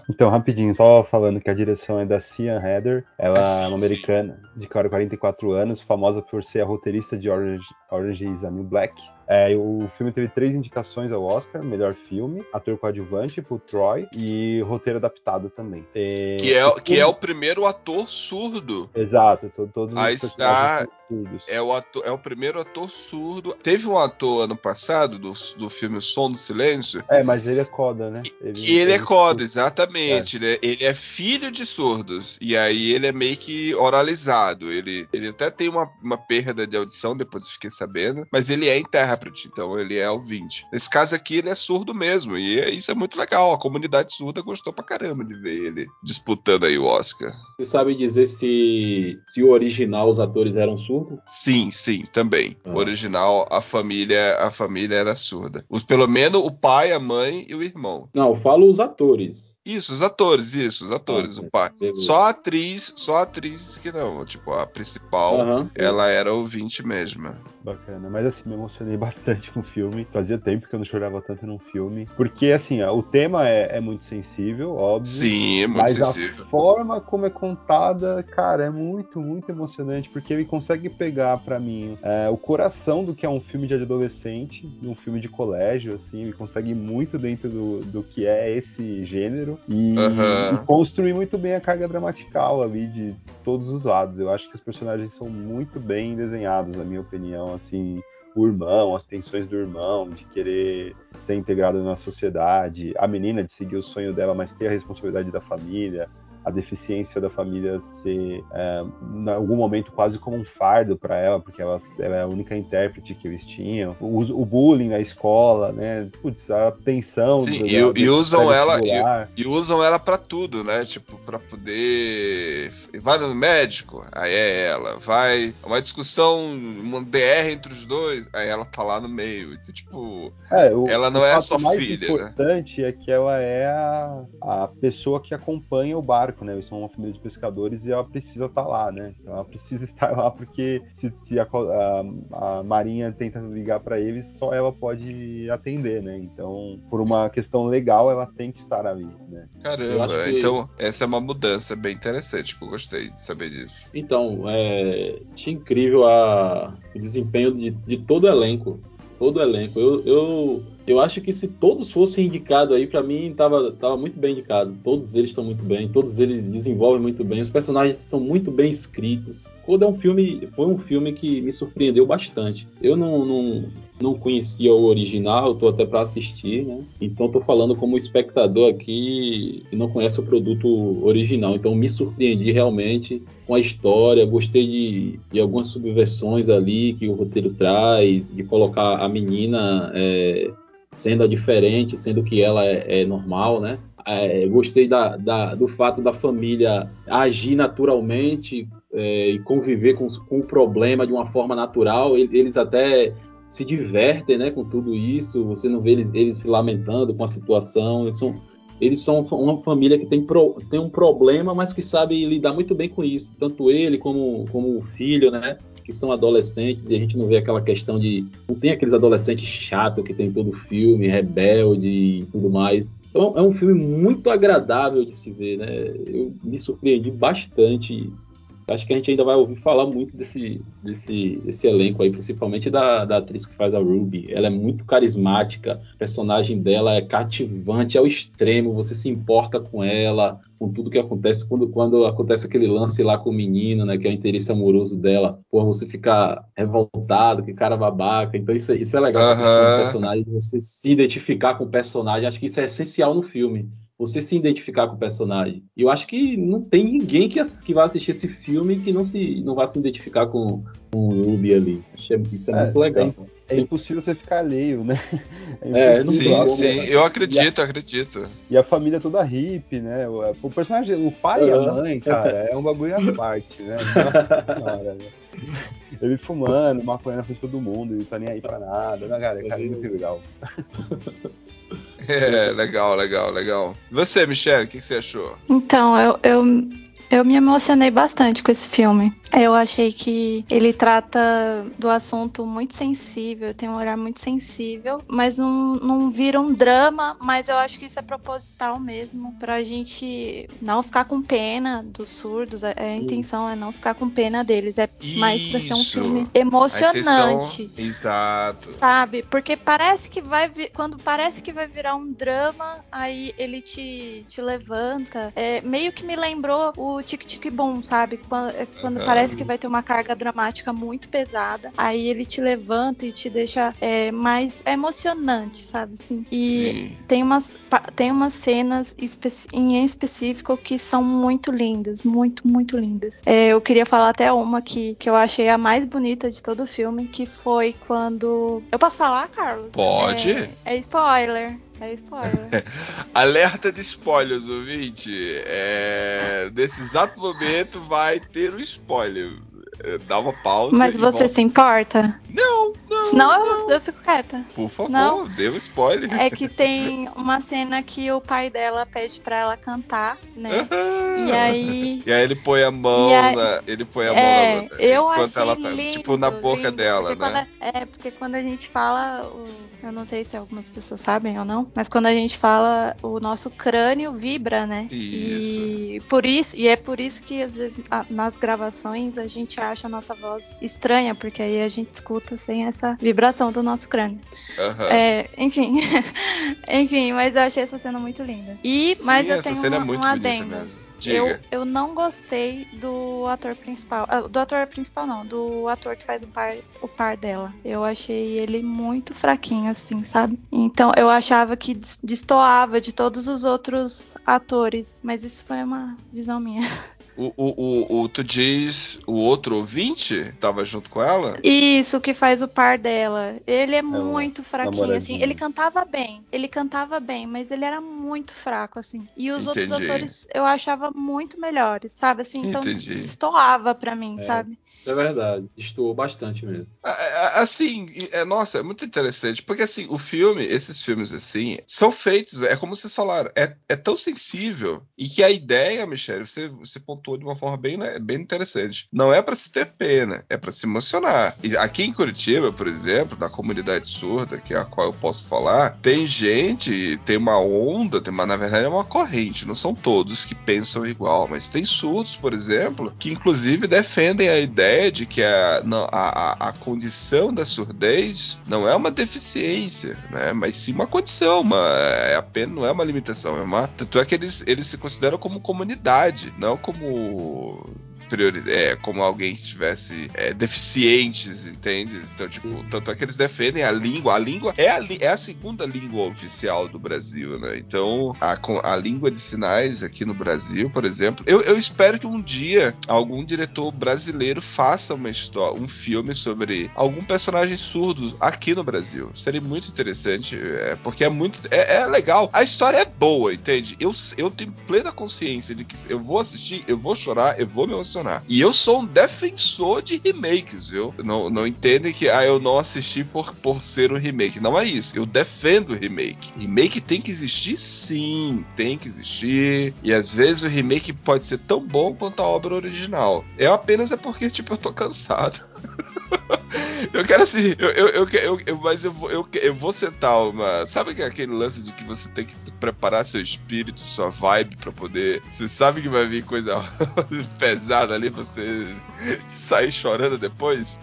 Então, rapidinho, só falando que a direção é da Cian Heather. Ela é uma americana de 44 anos, famosa por ser a roteirista de Orange, Orange is a New Black. É, o filme teve três indicações ao Oscar: melhor filme, ator coadjuvante pro Troy e roteiro adaptado também. É, que, é, que é o primeiro ator surdo. Exato, todos Aí está. É o, ator, é o primeiro ator surdo. Teve um ator ano passado do, do filme O Som do Silêncio. É, mas ele é coda, né? Ele, que ele, ele é coda, exatamente. É. Né? Ele é filho de surdos. E aí ele é meio que oralizado. Ele, ele até tem uma, uma perda de audição, depois eu fiquei sabendo. Mas ele é intérprete então ele é ouvinte. Nesse caso aqui, ele é surdo mesmo, e é, isso é muito legal. A comunidade surda gostou pra caramba de ver ele disputando aí o Oscar. Você sabe dizer se, se o original os atores eram surdos? Sim, sim, também. Ah. O original, a família, a família era surda. Os, pelo menos o pai, a mãe e o irmão. Não, eu falo os atores. Isso, os atores, isso, os atores, ah, o pai. Beleza. Só a atriz, só a atriz que não, tipo, a principal, uhum. ela era ouvinte mesmo. Bacana, mas assim, me emocionei bastante com o filme. Fazia tempo que eu não chorava tanto num filme. Porque, assim, o tema é, é muito sensível, óbvio. Sim, é muito mas sensível. a forma como é contada, cara, é muito, muito emocionante. Porque ele consegue pegar para mim é, o coração do que é um filme de adolescente, um filme de colégio, assim. Ele consegue muito dentro do, do que é esse gênero e, uhum. e, construir muito bem a carga dramatical ali de todos os lados. Eu acho que os personagens são muito bem desenhados, na minha opinião, assim, o irmão, as tensões do irmão, de querer ser integrado na sociedade, a menina de seguir o sonho dela, mas ter a responsabilidade da família, a deficiência da família ser, é, em algum momento, quase como um fardo para ela, porque ela, ela, é a única intérprete que eles tinham. O, o bullying na escola, né? Putz, a tensão. Sim, do, e, do, e usam ela e, e, usam ela para tudo, né? Tipo, para poder. Vai no médico, aí é ela. Vai, uma discussão, uma DR entre os dois, aí ela tá lá no meio. Então, tipo, É, o, ela não o é só mais filha, né? importante é que ela é a, a pessoa que acompanha o barco, né? Eles são uma família de pescadores e ela precisa estar lá, né? Ela precisa estar lá porque se, se a, a- a marinha tenta ligar para eles, só ela pode atender, né? Então, por uma questão legal, ela tem que estar ali, né? Caramba, que- então essa é uma mudança bem interessante, que eu gostei de saber disso. Então, é, achei incrível a, o desempenho de, de todo o elenco. Todo o elenco. Eu, eu, eu acho que se todos fossem indicados aí, pra mim tava, tava muito bem indicado. Todos eles estão muito bem, todos eles desenvolvem muito bem, os personagens são muito bem escritos. Coda é um filme, foi um filme que me surpreendeu bastante. Eu não, não, não conhecia o original, tô até para assistir, né? Então tô falando como espectador aqui que não conhece o produto original. Então me surpreendi realmente com a história, gostei de, de algumas subversões ali que o roteiro traz, de colocar a menina é, sendo a diferente, sendo que ela é, é normal, né? É, gostei da, da- do fato da família agir naturalmente é, e conviver com, com o problema de uma forma natural. Eles até se divertem né, com tudo isso, você não vê eles, eles se lamentando com a situação. Eles são, eles são uma família que tem, pro- tem um problema, mas que sabe lidar muito bem com isso. Tanto ele como, como o filho, né? Que são adolescentes e a gente não vê aquela questão de. Não tem aqueles adolescentes chatos que tem em todo filme, rebelde e tudo mais. Então é um filme muito agradável de se ver, né? Eu me surpreendi bastante. Acho que a gente ainda vai ouvir falar muito desse, desse, desse elenco aí, principalmente da, da atriz que faz a Ruby. Ela é muito carismática, o personagem dela é cativante ao extremo, você se importa com ela, com tudo que acontece. Quando, quando acontece aquele lance lá com o menino, né, que é o interesse amoroso dela, pô, você fica revoltado, que cara babaca. Então isso, é- isso é legal, Aham. personagem, você se identificar com o personagem. Acho que isso é essencial no filme você se identificar com o personagem. E eu acho que não tem ninguém que, que vai assistir esse filme que não se não vai se identificar com, com o Ruby ali. Achei isso é, É, muito legal. É impossível você ficar alheio, né? É, não Sim, sim, né? eu acredito, acredito. E a família toda hippie, né? O, o personagem, o pai e a mãe, cara, é um bagulho à parte, né? Nossa senhora, né? Ele fumando, maconha na frente de todo mundo, ele tá nem aí pra nada. Né, cara, cara, é muito legal. É, legal, legal, legal. Você, Michelle, o que que você achou? Então, eu, eu, eu me emocionei bastante com esse filme. Eu achei que ele trata do assunto muito sensível, tem um olhar muito sensível, mas não, não vira um drama, mas eu acho que isso é proposital mesmo, pra gente não ficar com pena dos surdos. A, a intenção é não ficar com pena deles, é mais pra ser um Isso. filme emocionante. intenção- Exato. Sabe? Porque parece que vai quando parece que vai virar um drama, aí ele te, te levanta. É, meio que me lembrou o Tic Tic Boom, sabe? Quando, é, quando Aham. parece que vai ter uma carga dramática muito pesada, aí ele te levanta e te deixa é, mais emocionante, sabe? Assim. E Sim. tem umas, tem umas cenas em específico que são muito lindas, muito, muito lindas. É, eu queria falar até uma que, que eu achei a mais bonita de todo o filme, que foi quando. Eu posso falar, Carlos? Pode. É, é spoiler. É spoiler. Alerta de spoilers, ouvinte. É... Nesse exato momento vai ter um spoiler. É, Dá uma pausa. Mas você volta. se importa? Não. Senão eu, eu fico quieta. Por favor, Não. dê um spoiler. É que tem uma cena que o pai dela pede pra ela cantar, né? Aham. E aí E aí ele põe a mão aí- na. Ele põe a mão É, na. eu enquanto ela tá, lindo, tipo, na boca lindo, dela, né? a- é, porque quando a gente fala, eu não sei se algumas pessoas sabem ou não, mas quando a gente fala, o nosso crânio vibra, né? Isso. E por isso, e é por isso que às vezes nas gravações a gente acha a nossa voz estranha, porque aí a gente escuta sem essa vibração do nosso crânio. Aham. É, enfim, enfim, mas eu achei essa cena muito linda. E Sim, mas eu tenho cena um, é um adendo. mesmo. Eu, Diga. eu não gostei do ator principal. ah, do ator principal, não. Do ator que faz o par, o par dela. Eu achei ele muito fraquinho, assim, sabe? Então eu achava que des- destoava de todos os outros atores. Mas isso foi uma visão minha. O, o, o, o, tu diz o outro ouvinte tava junto com ela? Isso, que faz o par dela. Ele é, muito fraquinho, assim. Ele cantava bem. Ele cantava bem, mas ele era muito fraco, assim. E os Entendi. outros atores eu achava muito melhores, sabe? Assim, então Entendi. estoava pra mim, É. sabe? Isso é verdade. Estou bastante mesmo. Assim, é, nossa, é muito interessante, porque assim, o filme, esses filmes assim, são feitos, é como vocês falaram, é, é tão sensível, e que a ideia, Michelle, você, você pontuou de uma forma bem, né, bem interessante. Não é pra se ter pena, é pra se emocionar. E aqui em Curitiba, por exemplo, na comunidade surda, que é a qual eu posso falar, tem gente, tem uma onda, tem uma, na verdade é uma corrente, não são todos que pensam igual, mas tem surdos, por exemplo, que inclusive defendem a ideia de que a, não, a, a condição da surdez não é uma deficiência, né? Mas sim uma condição, uma, é apenas não é uma limitação, é uma. Tanto é que eles, eles se consideram como comunidade, não como priori- é, como alguém que estivesse é, deficientes, entende? Então, tipo, tanto é que eles defendem a língua. A língua é a, li- é a segunda língua oficial do Brasil, né? Então, a, a língua de sinais aqui no Brasil, por exemplo, eu, eu espero que um dia algum diretor brasileiro faça uma história, um filme sobre algum personagem surdo aqui no Brasil. Seria muito interessante, é, porque é muito. É, é legal. A história é boa, entende? Eu, eu tenho plena consciência de que eu vou assistir, eu vou chorar, eu vou me emocionar. E eu sou um defensor de remakes, viu? Não, não entendem que ah, eu não assisti por, por ser um remake. Não é isso. Eu defendo o remake. Remake tem que existir, sim. Tem que existir. E às vezes o remake pode ser tão bom quanto a obra original. É apenas é porque, tipo, eu tô cansado. Eu quero assim, eu, eu, eu, eu- mas eu vou, eu, eu vou sentar uma. Sabe é aquele lance de que você tem que preparar seu espírito, sua vibe pra poder. Você sabe que vai vir coisa pesada ali, você sair chorando depois?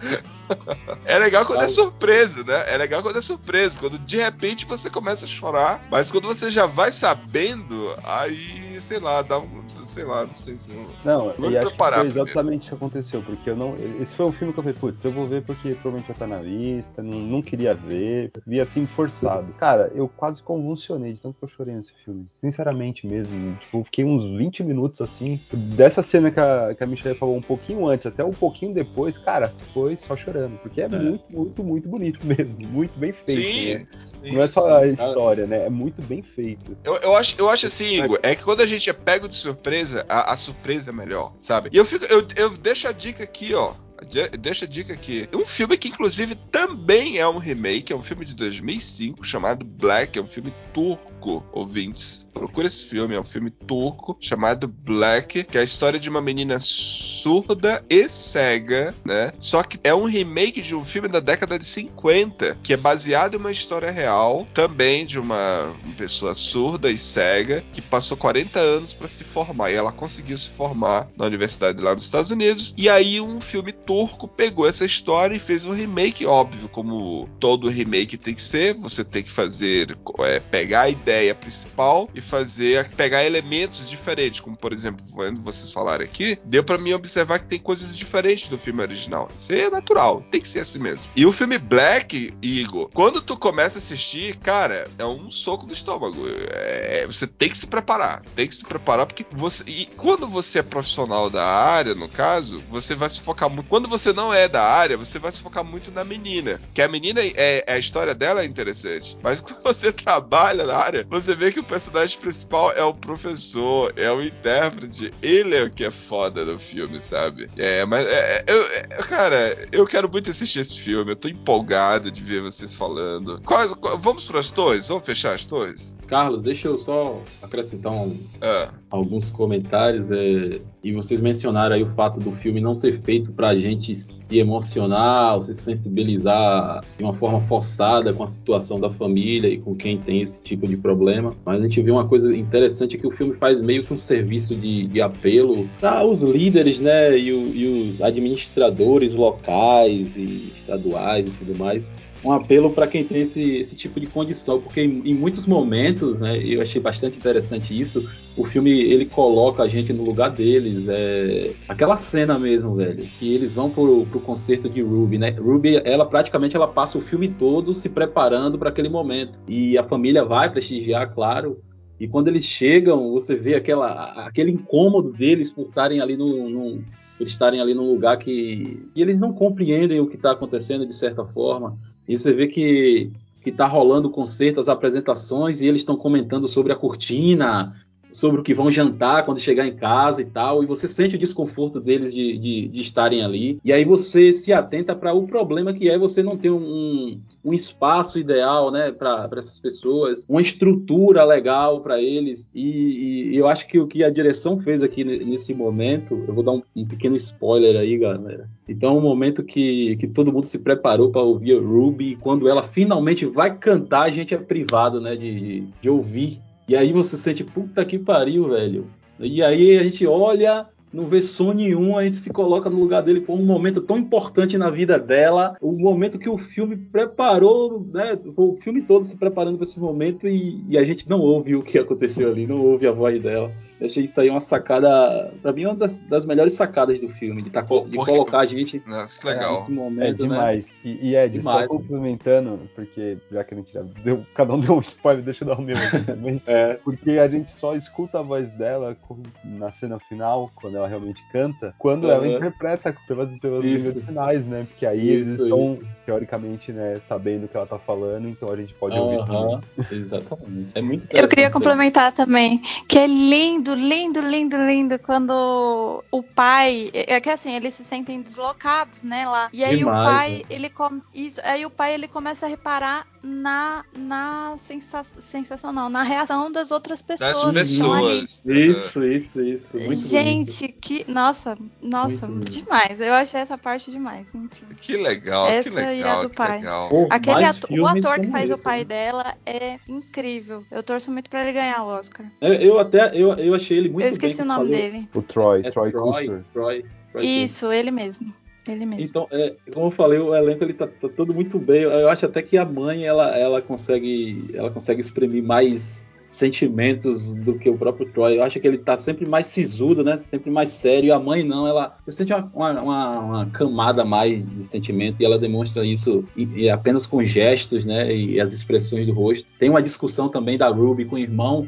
É legal quando é surpresa, né? É legal quando é surpresa, quando de repente você começa a chorar, mas quando você já vai sabendo, aí, sei lá, dá um. Sei lá, não sei se. Não, Vou e acho que foi exatamente o que aconteceu, porque eu não. Esse foi um filme que eu falei, putz, eu vou ver porque provavelmente já tá na lista, não, não queria ver, vi assim forçado. Cara, eu quase convulsionei de tanto que eu chorei nesse filme. Sinceramente mesmo. Tipo, fiquei uns 20 minutos assim. Dessa cena que a, que a Michelle falou um pouquinho antes, até um pouquinho depois, cara, foi só chorando. Porque é, muito, muito, muito bonito mesmo. Muito bem feito. Sim, né? sim, Não é só sim. a história, né? É muito bem feito. Eu, eu, acho, eu acho assim, Igor, é que quando a gente é pego de surpresa, a, a surpresa é melhor, sabe? E eu fico, eu, eu deixo a dica aqui, ó. De- Deixa a dica aqui. Um filme que, inclusive, também é um remake, é um filme de 2005 chamado Black, é um filme turco, ouvintes. Procura esse filme, é um filme turco chamado Black, que é a história de uma menina surda e cega, né? Só que é um remake de um filme da década de 50, que é baseado em uma história real, também de uma pessoa surda e cega, que passou 40 anos para se formar. E ela conseguiu se formar na universidade lá nos Estados Unidos. E aí um filme turco pegou essa história e fez um remake, óbvio, como todo remake tem que ser. Você tem que fazer, é, pegar a ideia principal e fazer, pegar elementos diferentes, como por exemplo, quando vocês falaram aqui, deu para mim observar que tem coisas diferentes do filme original. Isso é natural, tem que ser assim mesmo. E o filme Black, Igor, quando tu começa a assistir, cara, é um soco no estômago. É, você tem que se preparar, tem que se preparar porque você e quando você é profissional da área, no caso, você vai se focar muito. Quando você não é da área, você vai se focar muito na menina, que a menina é, é a história dela é interessante, mas quando você trabalha na área, você vê que o personagem principal é o professor, é o intérprete, ele é o que é foda no filme, sabe? É, mas é, eu, é, cara, eu quero muito assistir esse filme, eu tô empolgado de ver vocês falando. Quais, qual- vamos para as torres? Vamos fechar as torres? Carlos, deixa eu só acrescentar um- Ah. alguns comentários. é, e vocês mencionaram aí o fato do filme não ser feito pra gente se emocionar ou se sensibilizar de uma forma forçada com a situação da família e com quem tem esse tipo de problema. Mas a gente vê uma coisa interessante que o filme faz meio que um serviço de, de apelo para os líderes, né? E, o- e os administradores locais e estaduais e tudo mais um apelo para quem tem esse, esse tipo de condição, porque em, em muitos momentos, né, eu achei bastante interessante isso, o filme ele coloca a gente no lugar deles, é aquela cena mesmo, velho, que eles vão pro, pro concerto de Ruby, né? Ruby, ela praticamente ela passa o filme todo se preparando para aquele momento e a família vai prestigiar, claro. E quando eles chegam, você vê aquela, aquele incômodo deles por estarem ali no, no por estarem ali num lugar que e eles não compreendem o que está acontecendo de certa forma. E você vê que que está rolando concerto, as apresentações, e eles estão comentando sobre a cortina, sobre o que vão jantar quando chegar em casa e tal, e você sente o desconforto deles de, de, de estarem ali, e aí você se atenta para o problema que é você não ter um, um espaço ideal né, para essas pessoas, uma estrutura legal para eles, e, e, eu acho que o que a direção fez aqui nesse momento, eu vou dar um, um pequeno spoiler aí, galera. Então, é um momento que, que todo mundo se preparou para ouvir a Ruby, e quando ela finalmente vai cantar, a gente é privado né, de, de ouvir e aí você sente, puta que pariu, velho. E aí a gente olha, não vê som nenhum, a gente se coloca no lugar dele por um momento tão importante na vida dela, o momento que o filme preparou, né? O filme todo se preparando para esse momento e, e, a gente não ouve o que aconteceu ali, não ouve a voz dela. Eu achei isso aí uma sacada, pra mim, uma das, das melhores sacadas do filme, de, tá, Pô, de colocar a gente Nossa, legal. É, nesse momento. É demais. Né? E, e Ed, demais, só complementando, porque já que a gente já deu, cada um deu um spoiler, deixa eu dar o meu aqui também. é. Porque a gente só escuta a voz dela na cena final, quando ela realmente canta, quando uhum. ela interpreta pelas, pelas línguas finais, né? Porque aí isso, eles estão, isso. teoricamente, né, sabendo o que ela tá falando, então a gente pode uhum. ouvir também. Exatamente. É muito Eu queria complementar também, que é lindo lindo, lindo, lindo, lindo quando o pai. É que assim, eles se sentem deslocados, né, lá. E aí Demais, o pai, né? ele come, isso, aí o pai ele começa a reparar na, na sensação, sensação não, na reação das outras pessoas. Das pessoas. Isso, isso, isso. Muito Gente, bonito. que. Nossa, nossa, demais. Eu achei essa parte demais. Enfim. Que legal, essa que legal. E a do pai. Legal. Aquele ator, o ator que faz esse, o pai né? dela é incrível. Eu torço muito pra ele ganhar o Oscar. Eu, eu até eu, eu achei ele muito Eu esqueci bem, o nome dele. O Troy, é Troy, Troy, Troy, Troy, Troy Isso, ele mesmo. Ele mesmo. Então, é, como eu falei, o elenco ele tá, tá, todo muito bem. Eu acho até que a mãe ela, ela consegue ela consegue exprimir mais sentimentos do que o próprio Troy. Eu acho que ele tá sempre mais sisudo, né? Sempre mais sério. E a mãe não, ela sente uma, uma, uma, camada mais de sentimento e ela demonstra isso e, e apenas com gestos, né? E as expressões do rosto. Tem uma discussão também da Ruby com o irmão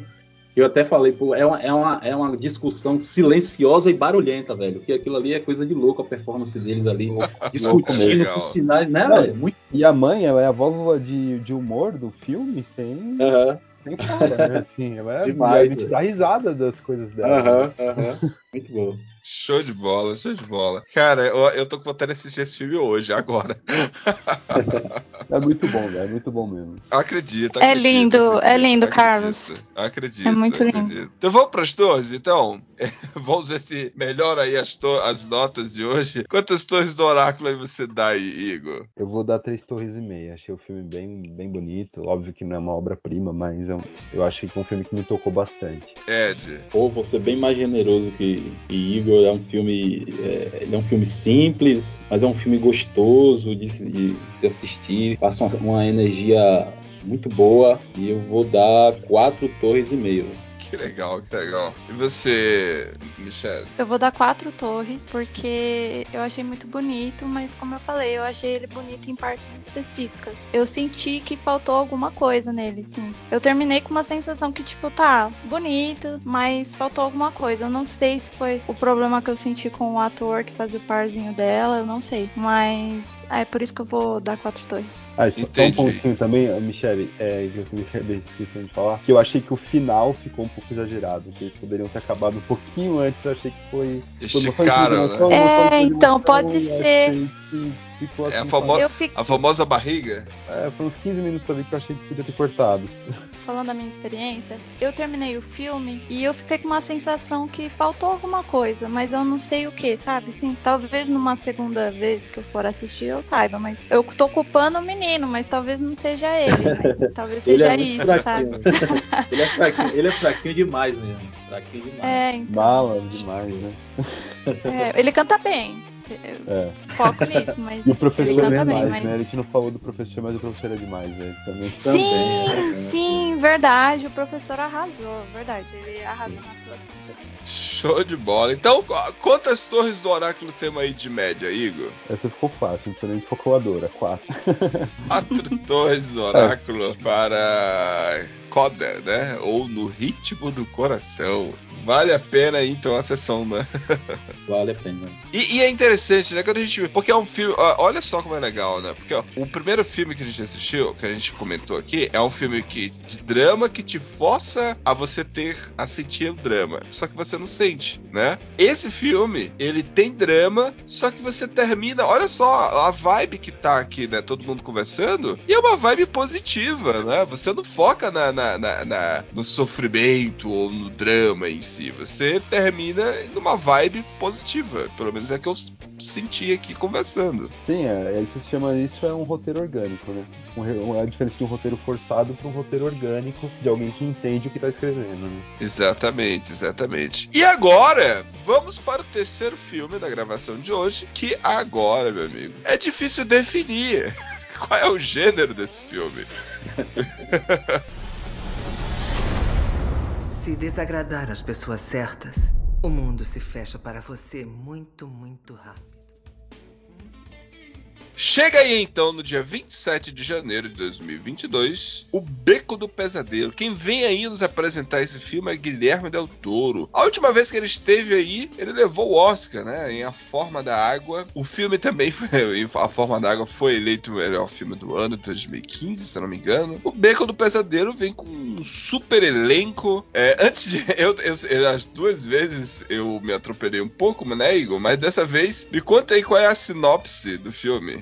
eu até falei, pô, é uma, é, uma, é uma discussão silenciosa e barulhenta, velho. Porque aquilo ali é coisa de louco a performance deles ali. discutindo com sinais, né, velho? Muito... E a mãe, ela é a válvula de, de humor do filme, sem. Uhum. Sem fala, né? Assim, ela é, Demais, a gente dá risada das coisas dela. Aham, né? aham. Muito bom. Show de bola, show de bola. Cara, eu, eu tô com vontade de assistir esse filme hoje, agora. é muito bom, velho. É muito bom mesmo. Acredito. É lindo, acredito, é lindo, acredito, Carlos. Acredito. É muito acredito. lindo. Então vamos pras torres, então. vamos ver se melhora aí as, as notas de hoje. Quantas torres do oráculo aí você dá aí, Igor? Eu vou dar três torres e meia. Achei o filme bem, bem bonito. Óbvio que não é uma obra-prima, mas eu, eu achei que é um filme que me tocou bastante. Ed. Ou você bem mais generoso que, que Igor é um filme, é, é um filme simples, mas é um filme gostoso de, de se assistir, passa uma, uma energia muito boa e eu vou dar quatro torres e meio. Que legal, que legal. E você, Michelle? Eu vou dar quatro torres, porque eu achei muito bonito, mas como eu falei, eu achei ele bonito em partes específicas. Eu senti que faltou alguma coisa nele, sim. Eu terminei com uma sensação que, tipo, tá, bonito, mas faltou alguma coisa. Eu não sei se foi o problema que eu senti com o ator que fazia o parzinho dela, eu não sei. Mas ah, é por isso que eu vou dar quatro torres. Ah, só, só um pontinho também, Michele, é, que eu esqueci de falar, que eu achei que o final ficou um pouco exagerado, que eles poderiam ter acabado um pouquinho antes, eu achei que foi... Esticaram, né? É, então, pode ser... Ficou assim, é a, famo fico... a famosa barriga? É, foi uns 15 minutos ali que eu achei que podia ter cortado. Falando da minha experiência, eu terminei o filme e eu fiquei com uma sensação que faltou alguma coisa, mas eu não sei o que, sabe? Sim, talvez numa segunda vez que eu for assistir eu saiba, mas eu tô culpando o menino, mas talvez não seja ele, talvez seja ele é isso, fraquinho. sabe? ele, é fraquinho, ele é fraquinho demais mesmo. Fraquinho demais. É, então. Mala demais, né? É, ele canta bem. Eu É. foco nisso, mas E o professor é demais, mas... né? A gente não falou do professor, mas o professor é demais, velho. Também. Sim, sim, verdade. O professor arrasou, verdade. Ele arrasou na atuação. Show de bola. Então, qu- quantas torres do oráculo temos aí de média, Igor? Essa ficou fácil, não precisa nem de calculadora. Quatro. Quatro torres do oráculo para Coda, né? Ou no ritmo do coração. Vale a pena então a sessão, né? Vale a pena. E, e é interessante, né? Quando a gente. Porque é um filme. Olha só como é legal, né? Porque ó, o primeiro filme que a gente assistiu, que a gente comentou aqui, é um filme que, de drama que te força a você ter. a sentir o drama. Só que você não sente, né? Esse filme, ele tem drama, só que você termina. Olha só a vibe que tá aqui, né? Todo mundo conversando. E é uma vibe positiva, né? Você não foca na, na- na- na- no sofrimento ou no drama em si. Você termina numa vibe positiva. Pelo menos é que eu senti aqui conversando. Sim, é, aí se chama isso é um roteiro orgânico, né? Um- a diferença de um roteiro forçado para um roteiro orgânico de alguém que entende o que tá escrevendo, né? Exatamente, exatamente. E agora, vamos para o terceiro filme da gravação de hoje, que agora, meu amigo, é difícil definir. Qual é o gênero desse filme? Se desagradar as pessoas certas, o mundo se fecha para você muito, muito rápido. Chega aí então no dia 27 de janeiro de 2022, O Beco do Pesadelo. Quem vem aí nos apresentar esse filme é Guilherme Del Toro. A última vez que ele esteve aí, ele levou o Oscar, né? Em A Forma da Água. O filme também foi. A Forma da Água foi eleito o melhor filme do ano de 2015, se não me engano. O Beco do Pesadelo vem com um super elenco. É, antes de. Eu- eu- as duas vezes eu me atropelei um pouco, né, Igor? Mas dessa vez, me conta aí qual é a sinopse do filme.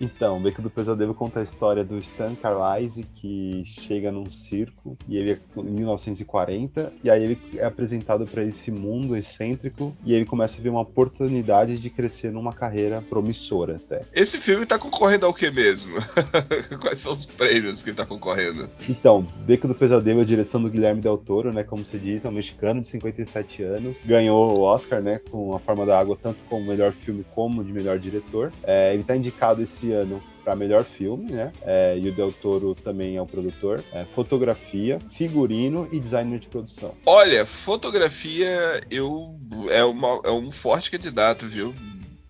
Então, o Beco do Pesadelo conta a história do Stan Carlisle, que chega num circo e ele é em 1940, e aí ele é apresentado para esse mundo excêntrico e ele começa a ver uma oportunidade de crescer numa carreira promissora até. Esse filme tá concorrendo ao que mesmo? Quais são os prêmios que tá concorrendo? Então, Beco do Pesadelo é a direção do Guilherme Del Toro, né, como você diz, é um mexicano de 57 anos, ganhou o Oscar, né, com A Forma da Água, tanto como melhor filme como de melhor diretor. É, ele tá indicado esse ano para melhor filme, né? É, e o Del Toro também é o produtor. É, fotografia, figurino e designer de produção. Olha, fotografia eu é, uma- é um forte candidato, viu?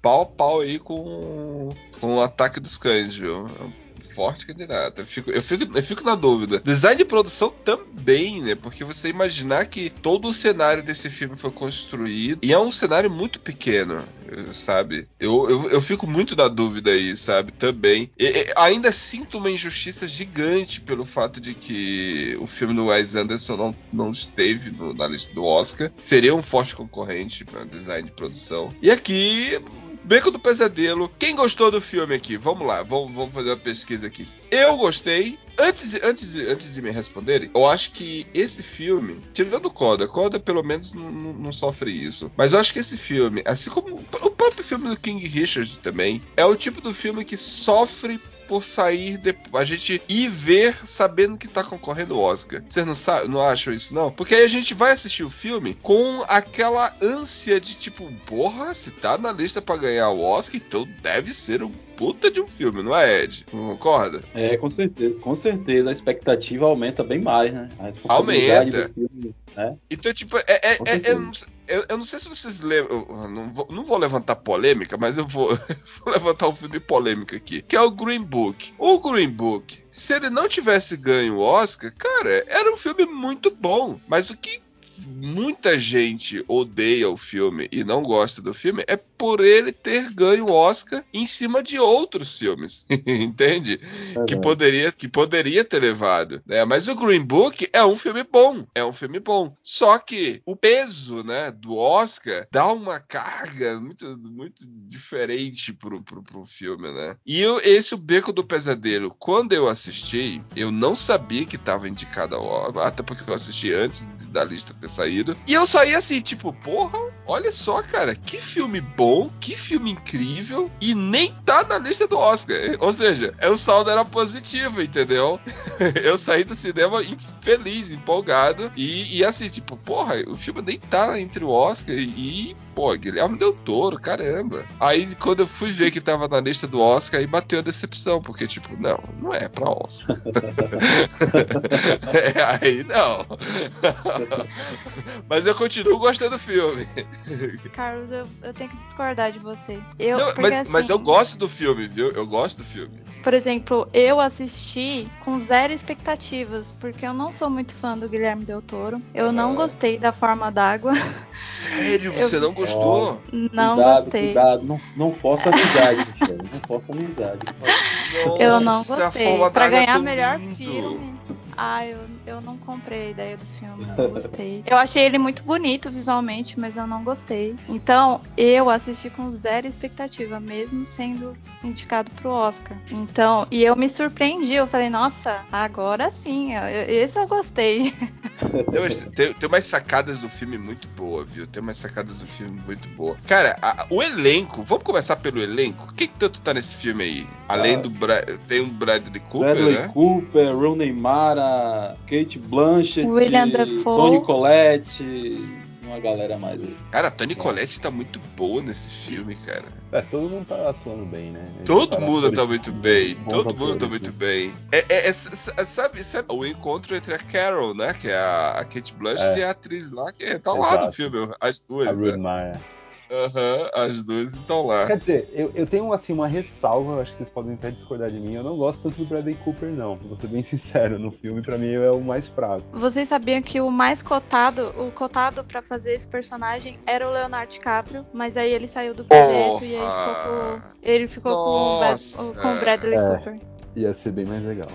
Pau pau aí com, com o ataque dos cães, viu? Forte candidato. Eu fico, eu, fico, eu fico na dúvida. Design de produção também, né? Porque você imaginar que todo o cenário desse filme foi construído. E é um cenário muito pequeno, sabe? Eu, eu, eu fico muito na dúvida aí, sabe? Também. E- e ainda sinto uma injustiça gigante pelo fato de que o filme do Wes Anderson não, não esteve no- na lista do Oscar. Seria um forte concorrente para design de produção. E aqui. Beco do Pesadelo. Quem gostou do filme aqui? Vamos lá, vamos, vamos fazer uma pesquisa aqui. Eu gostei. Antes, antes, de, antes de me responderem, eu acho que esse filme, tirando Coda, Coda pelo menos não, não- não sofre isso. Mas eu acho que esse filme, assim como o próprio filme do King Richard também, é o tipo do filme que sofre por sair. A gente ir ver sabendo que tá concorrendo ao Oscar. Vocês não, não acham isso, não? Porque aí a gente vai assistir o filme com aquela ânsia de tipo, porra, se tá na lista pra ganhar o Oscar, então deve ser um puta de um filme, não é, Ed? Não concorda? É, com certeza. Com certeza a expectativa aumenta bem mais, né? A responsabilidade Aumenta. do filme, né? Então, tipo, é, é- é- eu, não, eu- não sei se vocês lembram. Não vou, não vou levantar polêmica, mas eu vou, vou levantar um filme polêmico aqui, que é o Green Book. O Green Book, se ele não tivesse ganho o Oscar, cara, era um filme muito bom. Mas o que muita gente odeia o filme e não gosta do filme é por ele ter ganho o Oscar em cima de outros filmes, entende? Que poderia, que poderia ter levado, né? Mas o Green Book é um filme bom, é um filme bom. Só que o peso, né, do Oscar dá uma carga muito, muito diferente pro, pro, pro filme, né? E eu- esse o Beco do Pesadelo, quando eu assisti, eu não sabia que tava indicado ao Oscar, até porque eu assisti antes da lista ter saído. E eu saí assim, tipo, porra, olha só, cara, que filme bom, que filme incrível e nem tá na lista do Oscar. Ou seja, é o saldo era positivo, entendeu? Eu saí do cinema feliz, empolgado e, e assim, tipo, porra, o filme nem tá entre o Oscar e, pô, Guilherme Del Toro, caramba. Aí quando eu fui ver que tava na lista do Oscar, aí bateu a decepção, porque, tipo, não, não é pra Oscar. é, aí não. Mas eu continuo gostando do filme. Carlos, eu, eu tenho que de você. Eu, Não, mas, assim, mas eu gosto do filme, viu? Eu gosto do filme. Por exemplo, eu assisti com zero expectativas, porque eu não sou muito fã do Guilherme Del Toro. Eu não Ah. gostei da forma d'água. Sério, Eu- você não gostou? Não cuidado, gostei. Cuidado, não, não força amizade, Michelle. Não força amizade. Eu não Nossa, a gostei. Pra é ganhar melhor lindo. filme. Ah, eu, eu não comprei a ideia do filme, não gostei. Eu achei ele muito bonito visualmente, mas eu não gostei. Então, eu assisti com zero expectativa, mesmo sendo indicado pro Oscar. Então, e eu me surpreendi, eu falei, nossa, agora sim, esse eu gostei. Tem umas, tem, tem umas sacadas do filme muito boa, viu? Tem umas sacadas do filme muito boa. Cara, a- o elenco, vamos começar pelo elenco? Quem que tanto tá nesse filme aí? Além Ah. do Bra tem o Bradley Cooper, Bradley né? Cooper, Rooney Mara, Kate Blanchett, William Dafoe. Tony Collette, uma galera mais aí. Cara, a Toni Collette tá muito boa nesse filme, cara. É, todo mundo tá atuando bem, né? Todo Tá mundo tá muito bem. Todo mundo tá muito bem. É, é- é- sabe, sabe o encontro entre a Carol, né? Que é a, a Kate Blanchett É. e a atriz lá, que tá lá no Exato. filme, as A duas, Ruth né? Mara. Aham, as duas estão lá. Quer dizer, eu, eu tenho assim uma ressalva, eu acho que vocês podem até discordar de mim. Eu não gosto tanto do Bradley Cooper, não. Vou ser bem sincero, no filme, pra mim, é o mais fraco. Vocês sabiam que o mais cotado, o cotado pra fazer esse personagem era o Leonardo DiCaprio, mas aí ele saiu do projeto e aí ficou com, ele ficou com o, Brad- Nossa. com o Bradley É. Cooper. Ia ser bem mais legal.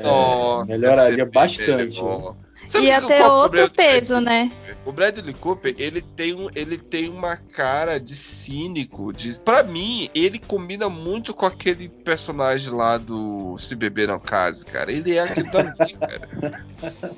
Nossa, melhoraria bastante, legal. Sabe Ia que- ter qual o outro peso, né? O Bradley Cooper, ele tem, um, ele tem uma cara de cínico. De, pra mim, ele combina muito com aquele personagem lá do Se Beber Não Case, cara. Ele é aquele dali, cara.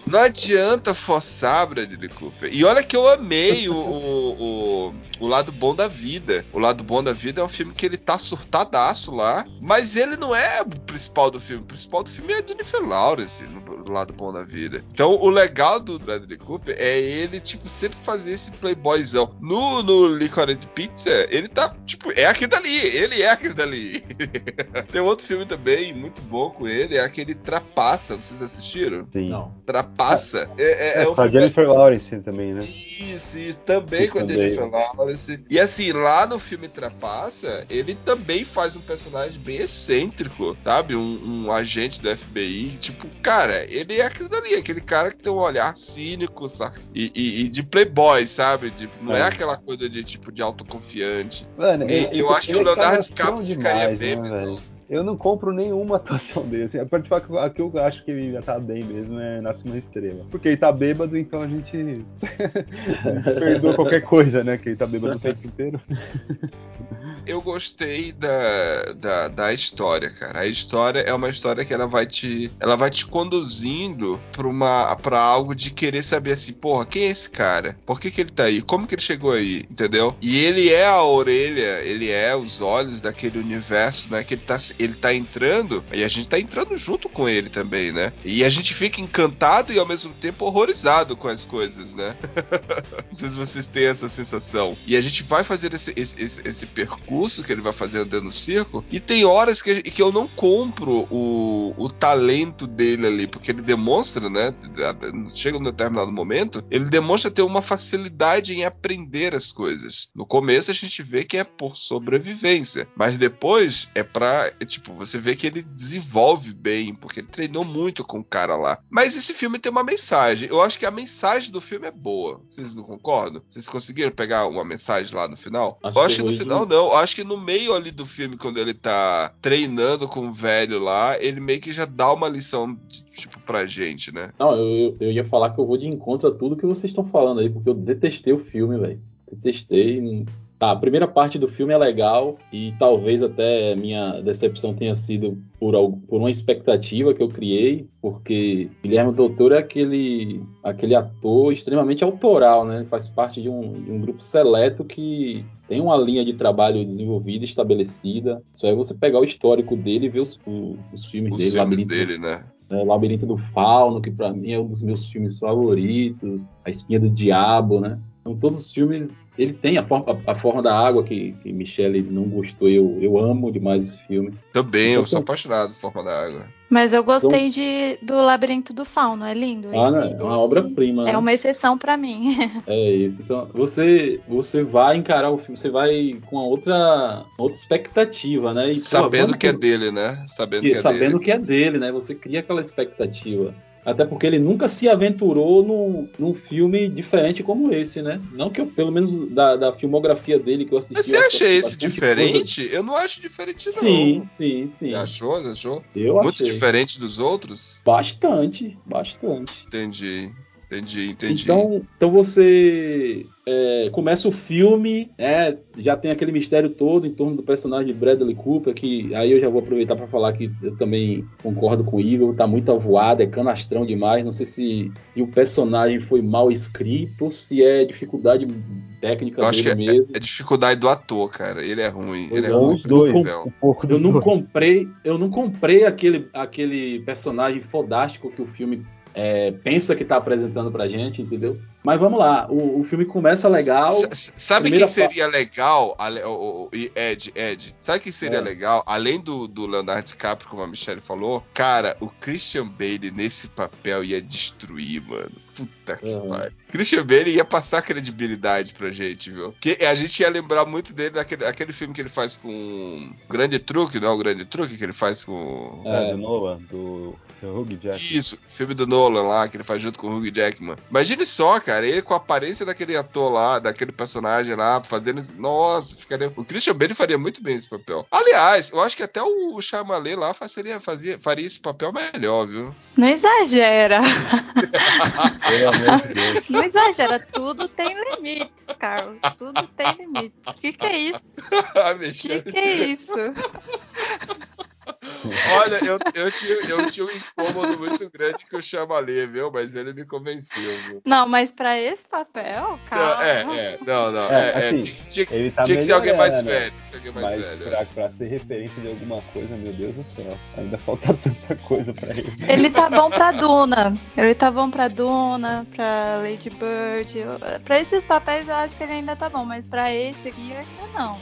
Não adianta forçar Bradley Cooper. E olha que eu amei o, o, o, o Lado Bom da Vida. O Lado Bom da Vida é um filme que ele tá surtadaço lá, mas ele não é o principal do filme. O principal do filme é a Jennifer Lawrence, no Lado Bom da Vida. Então, o legal do Bradley Cooper é ele, tipo, sempre fazer esse playboyzão. No, no Licorice Pizza, ele tá, tipo, é aquele dali. Ele é aquele dali. Tem outro filme também, muito bom com ele, é aquele Trapaça. Vocês assistiram? Sim. Não. Trapaça. É, é, É, é um com a filme Jennifer Lawrence também, né? isso, isso, também Isso com a também. Jennifer Lawrence. E assim, lá no filme Trapaça, ele também faz um personagem bem excêntrico, sabe? Um, um agente do FBI. Tipo, cara, ele é aquele dali, aquele cara que tem um olhar cínico, sabe? E, e- e de playboy, sabe? De- não é. É. aquela coisa de tipo de autoconfiante. Mano, E- ele- eu acho que o Leonardo canastrão DiCaprio ficaria demais, bem né, melhor. velho? Eu não compro nenhuma atuação dele. Assim, a parte que a que eu acho que ele já tá bem mesmo é Nasce uma Estrela. Porque ele tá bêbado, então a gente, a gente perdoa qualquer coisa, né? Que ele tá bêbado o tempo inteiro. Eu gostei da, da, da história, cara. A história é uma história que ela vai te, ela vai te conduzindo pra, uma, pra algo de querer saber assim, porra, quem é esse cara? Por que, que ele tá aí? Como que ele chegou aí? Entendeu? E ele é a orelha, ele é os olhos daquele universo, né? Que ele tá, ele tá entrando e a gente tá entrando junto com ele também, né? E a gente fica encantado e ao mesmo tempo horrorizado com as coisas, né? Não sei se vocês têm essa sensação. E a gente vai fazer esse, esse, esse, esse percurso que ele vai fazer andando no circo. E tem horas que, que eu não compro o, o talento dele ali, porque ele demonstra, né? Chega num determinado momento, ele demonstra ter uma facilidade em aprender as coisas. No começo a gente vê que é por sobrevivência, mas depois é pra. é tipo, você vê que ele desenvolve bem, porque ele treinou muito com o cara lá. Mas esse filme tem uma mensagem. Eu acho que a mensagem do filme é boa. Vocês não concordam? Vocês conseguiram pegar uma mensagem lá no final? Acho eu acho que no final não. Eu acho que no meio ali do filme, quando ele tá treinando com o velho lá, ele meio que já dá uma lição, tipo, pra gente, né? Não, eu, eu- ia falar que eu vou de encontro a tudo que vocês estão falando aí, porque eu detestei o filme, velho. Detestei. Tá, a primeira parte do filme é legal e talvez até minha decepção tenha sido por, algo, por uma expectativa que eu criei, porque Guilherme Doutor é aquele, aquele ator extremamente autoral, né? Ele faz parte de um, de um grupo seleto que tem uma linha de trabalho desenvolvida, estabelecida. Só é você pegar o histórico dele e ver os, os, os filmes Os dele. filmes Labirinto- dele, né? é, Labirinto do Fauno, que pra mim é um dos meus filmes favoritos, A Espinha do Diabo, né? Então todos os filmes, ele tem a forma, a, forma da água que, que Michele não gostou, eu, eu amo demais esse filme. Também, eu Então, sou apaixonado por Forma da Água. Mas eu gostei de, do Labirinto do Fauno, é lindo. Ah, esse- né? É uma obra-prima. né? É uma exceção pra mim. É isso. Então, você, você vai encarar o filme, você vai com uma outra, outra expectativa, né? E, pô, Sabendo vamos que é dele, né? Sabendo que- que é sabendo dele. que é dele, né? Você cria aquela expectativa. Até porque ele nunca se aventurou num, num filme diferente como esse, né? Não que eu, pelo menos da, da filmografia dele que eu assisti. Mas você acha esse diferente? Eu não acho diferente, coisa- não. Sim, sim, sim. Você achou? Achou? Eu Muito achei. diferente dos outros? Bastante, bastante. Entendi. Entendi, entendi. Então, então você é, começa o filme, né, já tem aquele mistério todo em torno do personagem de Bradley Cooper, que aí eu já vou aproveitar para falar que eu também concordo com o Igor, tá muito avoado, é canastrão demais. Não sei se, se o personagem foi mal escrito ou se é dificuldade técnica eu acho que dele é, mesmo. é dificuldade do ator, cara. Ele é ruim. Pois Ele é é, ruim. os dois. horrível. pouco Eu não comprei, eu não comprei aquele, aquele personagem fodástico que o filme é, pensa que tá apresentando pra gente, entendeu? Mas vamos lá, o, o filme começa legal. S- Sabe quem seria legal? ale- o- o- o- Ed, Ed, sabe quem seria É. legal? Além do, do Leonardo DiCaprio, como a Michelle falou, cara, o Christian Bale nesse papel ia destruir, mano. Puta que Uhum. pariu. Christian Bale ia passar credibilidade pra gente, viu? Porque a gente ia lembrar muito dele daquele aquele filme que ele faz com o Grande Truque, não é o Grande Truque que ele faz com. É, do Nolan, do, Hugh Jack. Isso, filme do Nolan lá, que ele faz junto com o Hugh Jackman. Imagine só, cara, ele com a aparência daquele ator lá, daquele personagem lá, fazendo. Nossa, ficaria. O Christian Bale faria muito bem esse papel. Aliás, eu acho que até o Chamalet lá faria, fazia, faria esse papel melhor, viu? Não exagera. Pelo amor de Deus. Não exagera. Tudo tem limites, Carlos. Tudo tem limites. O que, que é isso? Ah, O que, Michele. que é isso? Olha, eu, eu, tinha, eu tinha um incômodo muito grande com o Chamalet, viu? Mas ele me convenceu, viu? Não, mas pra esse papel, calma. É, é, não, não. É, É, é, assim, tinha, tinha que- Ele tá tinha que ser alguém mais melhorando, velho. Tinha que ser alguém mais Mas velho. é. pra, pra ser referência de alguma coisa, meu Deus do céu, ainda falta tanta coisa pra ele. Ele tá bom pra Duna. Ele tá bom pra Duna, pra Lady Bird. Pra esses papéis eu acho que ele ainda tá bom, mas pra esse aqui ainda não.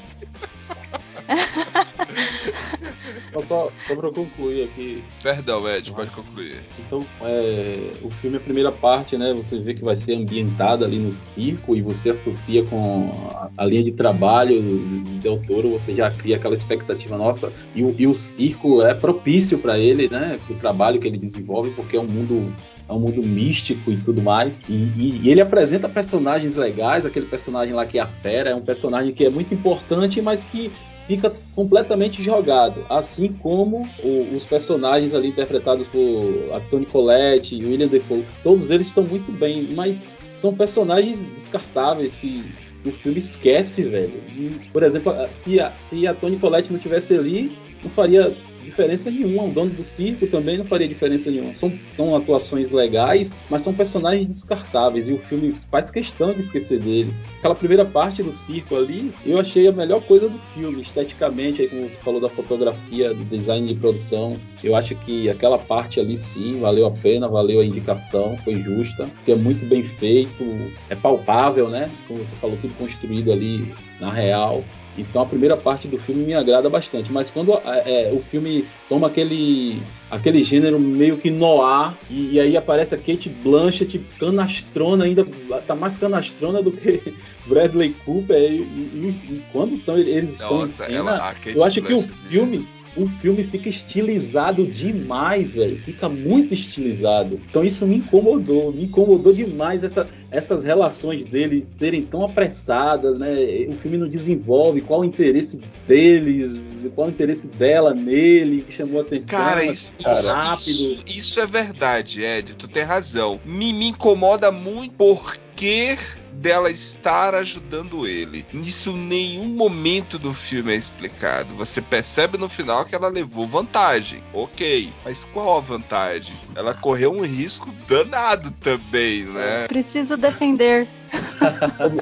Então, só, só pra concluir aqui. Perdão, Ed, pode concluir. Então, é, o filme, a primeira parte, né? Você vê que vai ser ambientada ali no circo e você associa com a, a linha de trabalho do Del Toro, você já cria aquela expectativa, nossa, e o, e o circo é propício para ele, né? Pro trabalho que ele desenvolve, porque é um mundo é um mundo místico e tudo mais. E, e- e ele apresenta personagens legais, aquele personagem lá que é a fera, é um personagem que é muito importante, mas que fica completamente jogado, assim como o- os personagens ali interpretados por a Toni Collette e William Defoe, todos eles estão muito bem, mas são personagens descartáveis que o filme esquece, velho. E, por exemplo, se a, se a Toni Collette não tivesse ali, não faria diferença nenhuma. O dono do circo também não faria diferença nenhuma. São, são atuações legais, mas são personagens descartáveis e o filme faz questão de esquecer dele. Aquela primeira parte do circo ali, eu achei a melhor coisa do filme, esteticamente, aí como você falou da fotografia, do design de produção. Eu acho que aquela parte ali sim valeu a pena, valeu a indicação, foi justa, porque é muito bem feito, é palpável, né? Como você falou, tudo construído ali na real. Então a primeira parte do filme me agrada bastante, mas quando é, é, o filme toma aquele aquele gênero meio que noir e, e aí aparece a Kate Blanchett canastrona ainda tá mais canastrona do que Bradley Cooper e, e- e quando estão eles estão em Nossa, cena, ela, eu acho que o filme o filme fica estilizado demais, velho. Fica muito estilizado. Então isso me incomodou, me incomodou demais essa, essas relações deles serem tão apressadas, né? O filme não desenvolve qual o interesse deles, qual o interesse dela nele, que chamou a atenção. Cara, fica isso- rápido. isso- isso é verdade, Ed. Tu tem razão. Me, me incomoda muito porque porquê dela estar ajudando ele. Isso em nenhum momento do filme é explicado. Você percebe no final que ela levou vantagem. Ok. Mas qual a vantagem? Ela correu um risco danado também, né? Preciso defender.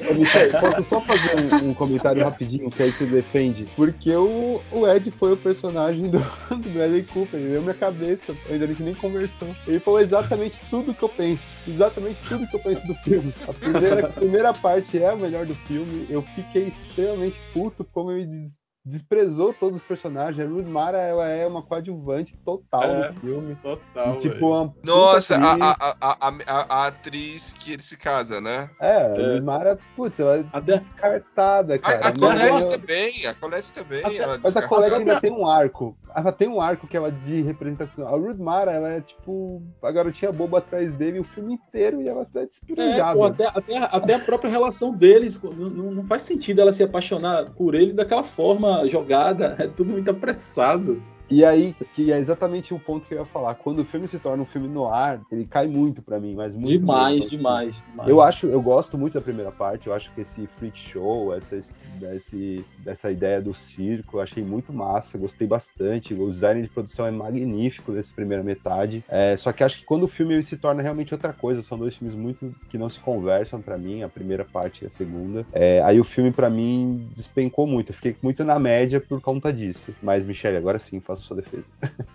Ô, Michel, posso só fazer um, um comentário rapidinho que aí você defende? Porque o, o Ed foi o personagem do, do Bradley Cooper, ele deu minha cabeça, ainda a gente nem conversou. Ele falou exatamente tudo que eu penso, exatamente tudo que eu penso do filme. A primeira, a primeira parte é a melhor do filme, eu fiquei extremamente puto como ele des- desprezou todos os personagens. A Ruth Mara, ela é uma coadjuvante total É, do filme. Total. E, tipo, uma Nossa, a, atriz. a, a, a, a- a atriz que ele se casa, né? É, a É. Ruth Mara, putz, ela é descartada, A, cara. a Não- Colette não- também, a Colette também. Ela Mas a Colette ainda tem um arco. Ela tem um arco que ela de representação. A Ruth Mara, ela é tipo a garotinha boba atrás dele o filme inteiro e ela é É, despirujada. pô, até, até, até a própria relação deles, não- não faz sentido ela se apaixonar por ele daquela forma jogada, é tudo muito apressado. E aí, que é exatamente o ponto que eu ia falar. Quando o filme se torna um filme no ar, ele cai muito pra mim, mas muito demais, mesmo. demais, demais. Eu acho, eu gosto muito da primeira parte. Eu acho que esse freak show, essa, desse, dessa ideia do circo, eu achei muito massa. Gostei bastante. O design de produção é magnífico dessa primeira metade. É, só que acho que quando o filme se torna realmente outra coisa, são dois filmes muito que não se conversam pra mim, a primeira parte e a segunda. É, aí o filme pra mim despencou muito. Eu fiquei muito na média por conta disso. Mas Michelle, agora sim, faça sua defesa.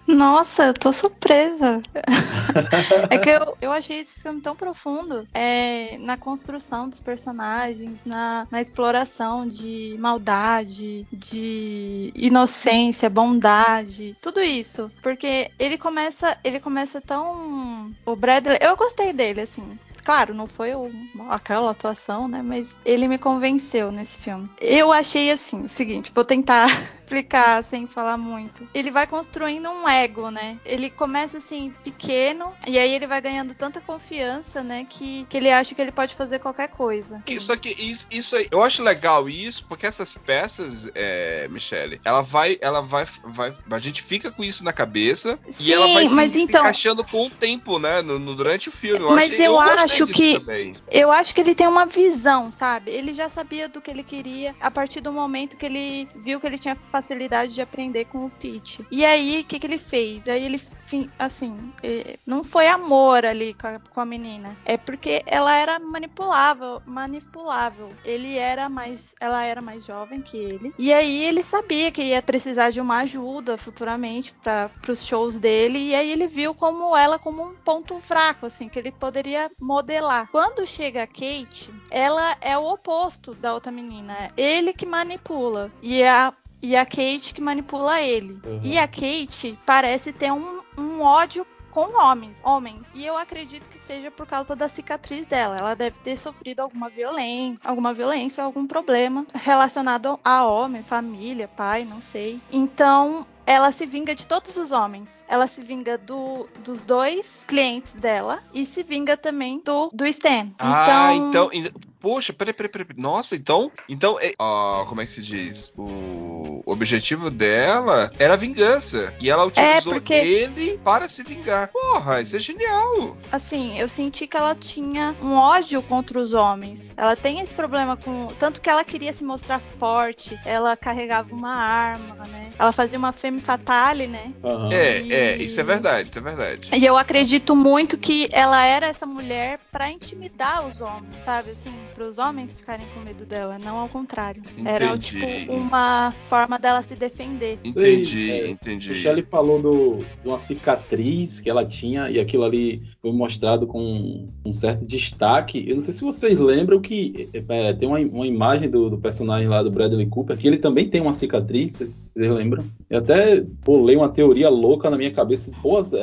Nossa, eu tô surpresa. é que eu, eu achei esse filme tão profundo é, na construção dos personagens, na, na exploração de maldade, de inocência, bondade, tudo isso. Porque ele começa, ele começa tão. O Bradley. Eu gostei dele, assim. Claro, não foi o- aquela atuação, né? Mas ele me convenceu nesse filme. Eu achei assim, o seguinte, vou tentar explicar sem falar muito. Ele vai construindo um ego, né? Ele começa assim, pequeno, e aí ele vai ganhando tanta confiança, né? Que, que ele acha que ele pode fazer qualquer coisa. Só que isso, isso aí, eu acho legal isso, porque essas peças, é, Michele, ela vai, ela vai, vai, a gente fica com isso na cabeça e Sim, ela vai se, mas se então- encaixando com o tempo, né, no, no- durante o filme. Eu Mas achei- eu gostei acho disso que- também. Eu acho que ele tem uma visão, sabe? Ele já sabia do que ele queria a partir do momento que ele viu que ele tinha facilidade de aprender com o Pete. E aí, o que, que ele fez? Aí ele, assim, não foi amor ali com a, com a menina. É porque ela era manipulável, manipulável. Ele era mais, ela era mais jovem que ele. E aí ele sabia que ia precisar de uma ajuda futuramente para os shows dele. E aí ele viu como ela como um ponto fraco, assim, que ele poderia modelar. Quando chega a Kate, ela é o oposto da outra menina. É ele que manipula. E a e a Kate que manipula ele. Uhum. E a Kate parece ter um, um ódio com homens, homens. E eu acredito que seja por causa da cicatriz dela. Ela deve ter sofrido alguma violência, alguma violência, algum problema relacionado a homem, família, pai, não sei. Então, ela se vinga de todos os homens. Ela se vinga do, dos dois clientes dela e se vinga também do, do Stan. Ah, então. en- Poxa, peraí, peraí, peraí. Nossa, então. Então, é, ó, como é que se diz? O objetivo dela era a vingança. E ela utilizou porque- ele para se vingar. Porra, isso é genial. assim, eu senti que ela tinha um ódio contra os homens. Ela tem esse problema com. Tanto que ela queria se mostrar forte, ela carregava uma arma, né? Ela fazia uma femme fatale, né? Aham. É, E- é, isso é verdade, isso é verdade. E eu acredito muito que ela era essa mulher pra intimidar os homens, sabe? Assim, para os homens ficarem com medo dela, não ao contrário. Era Entendi. tipo uma forma dela se defender. Entendi, É, entendi. Michelle falou do, de uma cicatriz que ela tinha e aquilo ali foi mostrado com um certo destaque. Eu não sei se vocês lembram que é, tem uma, uma imagem do, do personagem lá do Bradley Cooper que ele também tem uma cicatriz, vocês, vocês lembram? Eu até bolei uma teoria louca na minha cabeça. Pô, se,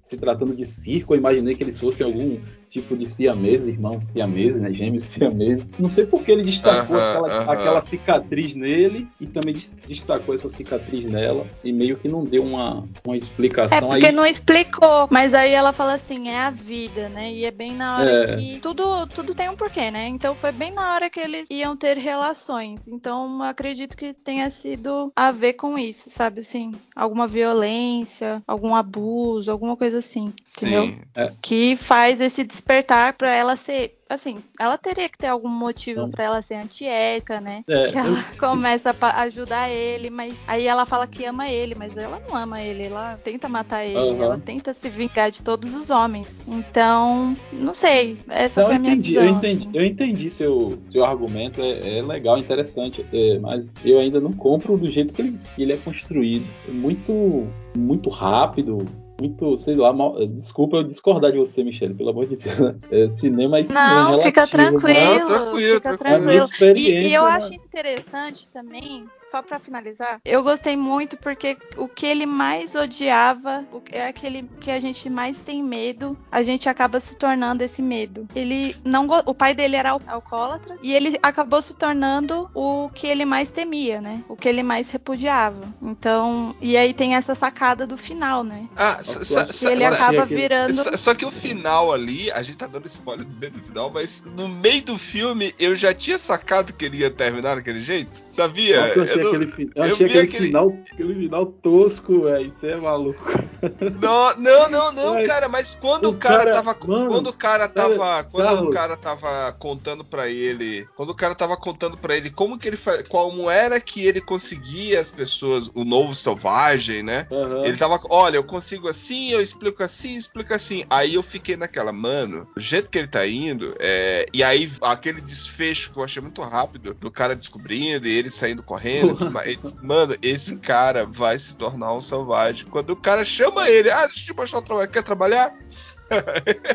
se tratando de circo, eu imaginei que eles fossem algum tipo de siameses, irmãos siameses, né? Gêmeos siameses. Não sei por que ele destacou Aham, aquela, aham. aquela cicatriz nele e também des- destacou essa cicatriz nela e meio que não deu uma, uma É explicação porque aí. não explicou, mas aí ela fala assim, é a vida, né? E é bem na hora É. que tudo tudo tem um porquê, né? Então foi bem na hora que eles iam ter relações. Então eu acredito que tenha sido a ver com isso, sabe assim, alguma violência, algum abuso, alguma coisa assim, entendeu? Sim. É. Que faz esse despertar para ela ser assim, ela teria que ter algum motivo para ela ser antiética, né? É, que ela eu- começa a ajudar ele, mas aí ela fala que ama ele, mas ela não ama ele, ela tenta matar ele, Aham. ela tenta se vingar de todos os homens. Então, não sei, essa Então, foi eu a minha entendi, visão. eu entendi, assim. eu entendi seu, seu argumento, é, é legal, interessante, é, mas eu ainda não compro do jeito que ele, ele é construído. É muito, muito rápido, muito, sei lá, mal- desculpa eu discordar de você, Michele, pelo amor de Deus. né? É, cinema é isso Não, mesmo, fica relativo, tranquilo, Não, tranquilo, fica tranquilo. A minha tranquilo. E, e eu né? acho interessante também, só pra finalizar, eu gostei muito porque o que ele mais odiava, é aquele que a gente mais tem medo, a gente acaba se tornando esse medo. Ele não, o pai dele era al- alcoólatra e ele acabou se tornando o que ele mais temia, né? O que ele mais repudiava. Então, e aí tem essa sacada do final, né? Ah, Que ele acaba virando Só, só que o final ali, a gente tá dando spoiler do meio do final, mas no meio do filme eu já tinha sacado que ele ia terminar daquele jeito. Sabia? Nossa, eu achei, Eu aquele, eu achei aquele, aquele- final, aquele final tosco, velho. Isso é maluco. Não, não, não, não, Mas cara, mas quando o o cara, cara- tava. mano, quando o cara tava. Quando o cara tava contando pra ele. Quando o cara tava contando pra ele como que ele como era que ele conseguia as pessoas, o novo selvagem, né? Aham. Ele tava, olha, eu consigo assim, eu explico assim, explico assim. Aí eu fiquei naquela, mano, do jeito que ele tá indo, é, e aí aquele desfecho que eu achei muito rápido, do cara descobrindo e ele saindo correndo. Ele disse, mano, esse cara vai se tornar um selvagem. Quando o cara chama ele, ah, deixa eu te mostrar o trabalho, quer trabalhar?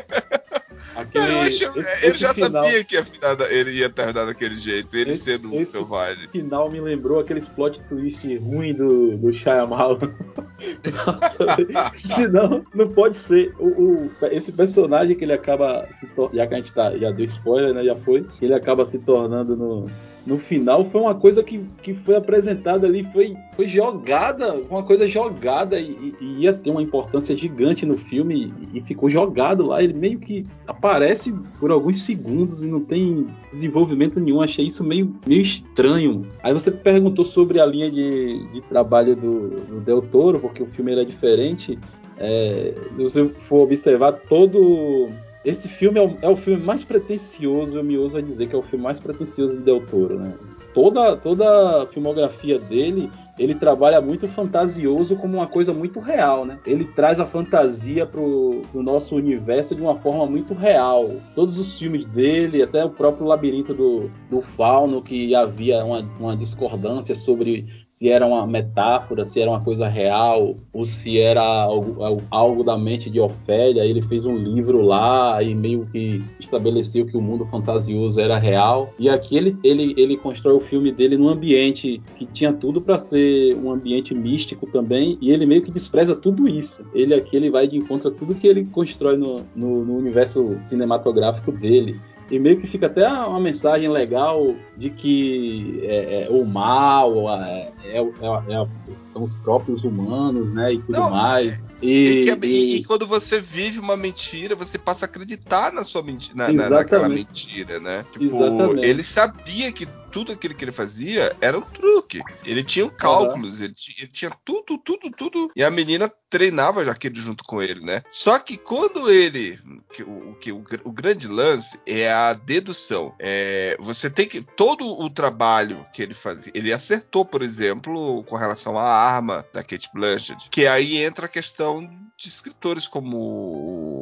Aquele, eu acho- esse- ele já final- sabia que ia finar da- ele ia terminar daquele jeito, ele Esse- sendo um esse- selvagem. final me lembrou aqueles plot twist ruim do, do Shyamalan. Senão, não pode ser. O, o- esse personagem que ele acaba se tor- Já que a gente tá, já deu spoiler, né? Já foi. Ele acaba se tornando no, no final foi uma coisa que, que foi apresentada ali, foi, foi jogada, uma coisa jogada e, e- ia ter uma importância gigante no filme e, ficou jogado lá. Ele meio que aparece por alguns segundos e não tem desenvolvimento nenhum. Achei isso meio, meio estranho. Aí você perguntou sobre a linha de, de trabalho do, do Del Toro, porque o filme era diferente. É, se você for observar todo. Esse filme é o, é o filme mais pretencioso, eu me ouso a dizer que é o filme mais pretencioso de Del Toro, né? Toda, toda a filmografia dele, ele trabalha muito fantasioso como uma coisa muito real, né? Ele traz a fantasia pro, pro nosso universo de uma forma muito real. Todos os filmes dele, até o próprio Labirinto do, do Fauno, que havia uma, uma discordância sobre se era uma metáfora, se era uma coisa real, ou se era algo, algo da mente de Ofélia. Ele fez um livro lá e meio que estabeleceu que o mundo fantasioso era real. E aqui ele, ele, ele constrói o filme dele num ambiente que tinha tudo para ser um ambiente místico também, e ele meio que despreza tudo isso. Ele aqui ele vai de encontro a tudo que ele constrói no, no, no universo cinematográfico dele. E meio que fica até uma mensagem legal de que é, é, o mal é, é, é, são os próprios humanos, né? E tudo Não, mais. E, e, e, e, quando você vive uma mentira, você passa a acreditar na sua mentira, na, naquela mentira, né? Tipo, Exatamente. ele sabia que tudo aquilo que ele fazia era um truque. Ele tinha cálculos, uhum. ele, tinha, ele, tinha, tudo, tudo, tudo. E a menina treinava já aquele junto com ele, né? Só que quando ele. Que, o, que, o, o grande lance é a dedução. É, você tem que. Todo o trabalho que ele fazia. Ele acertou, por exemplo, com relação à arma da Kate Blanchett. Que aí entra a questão de escritores como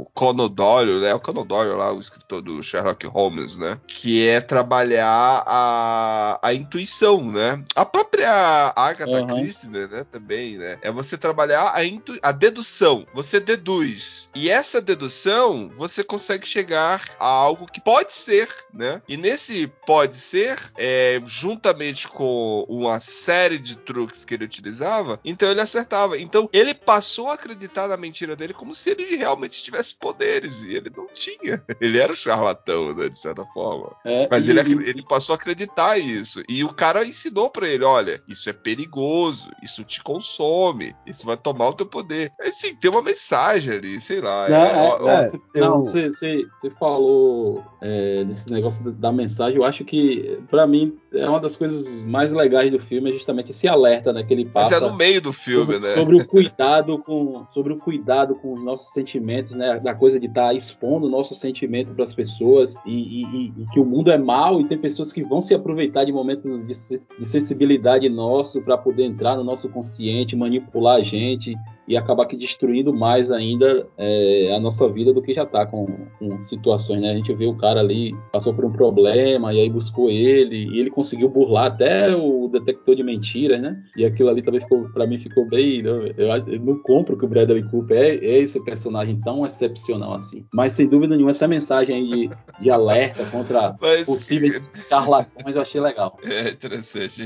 o Conan Doyle, né? O Conan Doyle lá, o escritor do Sherlock Holmes, né? Que é trabalhar a, a intuição, né? A própria Agatha uhum. Christie, né? Também, né? É você trabalhar a, intu, a dedução. Você deduz. E essa dedução, você consegue chegar a algo que pode ser, né? E nesse pode ser, é, juntamente com uma série de truques que ele utilizava, então ele acertava. Então ele passou a acreditar na mentira dele como se ele realmente tivesse poderes. E ele não tinha. Ele era um charlatão, né? De certa forma. É, Mas e... ele, ele passou a acreditar isso. E o cara ensinou para ele: olha, isso é perigoso, isso te consome, isso vai tomar o teu poder. Assim, tem uma mensagem ali, sei lá. Não, é, ó, é, cê, eu... não você, você, você falou é, desse negócio da mensagem. Eu acho que, para mim, é uma das coisas mais legais do filme, é justamente esse alerta, né? Que ele Mas passa é no meio do filme, sobre, né? sobre o cuidado com sobre o cuidado com os nossos sentimentos, né? Da coisa de estar expondo o nosso sentimento para as pessoas e, e- e que o mundo é mal e tem pessoas que vão se aproveitar de momentos de, de sensibilidade nosso para poder entrar no nosso consciente, manipular a gente e acabar que destruindo mais ainda é, a nossa vida do que já tá com, com situações, né? A gente vê o cara ali passou por um problema e aí buscou ele e ele conseguiu burlar até o detector de mentiras, né? E aquilo ali também ficou, para mim ficou bem. Eu, eu- eu não compro que o Bradley Cooper é, é esse personagem tão excepcional assim. Mas sem dúvida nenhuma essa mensagem aí de, de alerta contra Mas- possíveis charlatões eu achei legal. É interessante.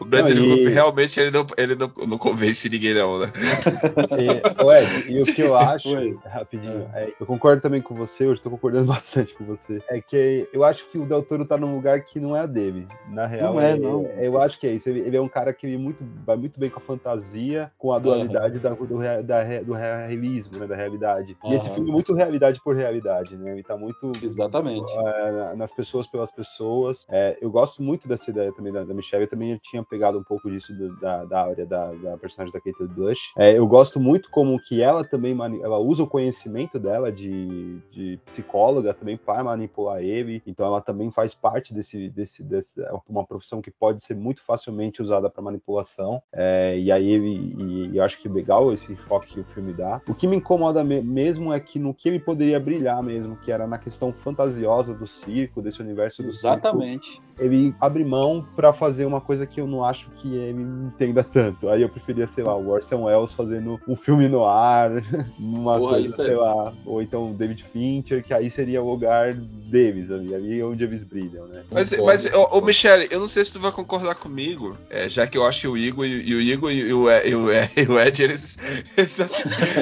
O Bradley Não, e- Cooper realmente ele não, ele não, não convence ninguém, não, né? E, Ed, e o que eu acho, rapidinho, é, eu concordo também com você, eu estou concordando bastante com você, é que eu acho que o Del Toro tá num lugar que não é a dele. Na real, Não é, não. eu acho que é isso. Ele, é um cara que muito, vai muito bem com a fantasia, com a dualidade da, do, da do realismo, né, da realidade. E esse filme é muito realidade por realidade, né? Ele tá muito Exatamente. é, nas pessoas pelas pessoas. É, eu gosto muito dessa ideia também da, da Michelle. Eu também tinha pegado um pouco disso do- da, da áurea da, da personagem da Kate Bush. É, eu gosto muito como que ela também ela usa o conhecimento dela de, de psicóloga também para manipular ele. Então ela também faz parte desse, desse, desse é uma profissão que pode ser muito facilmente usada para manipulação. É, e aí ele, e, e eu acho que legal esse enfoque que o filme dá. O que me incomoda me- mesmo é que no que ele poderia brilhar mesmo, que era na questão fantasiosa do circo, desse universo do circo Exatamente. ele abre mão pra fazer uma coisa que eu não acho que ele entenda tanto. Aí eu preferia, sei lá, o Orson Welles fazendo um filme no ar, uma Porra, coisa, é- sei lá, ou então o David Fincher, que aí seria o lugar deles ali, ali é onde eles brilham, né? Mas, Concordo. mas ô, ô, Michele, eu não sei se tu vai concordar comigo, é, já que eu acho que o Igor e, e o Igor e o, Ed, e o Ed- e o Ed, eles, eles,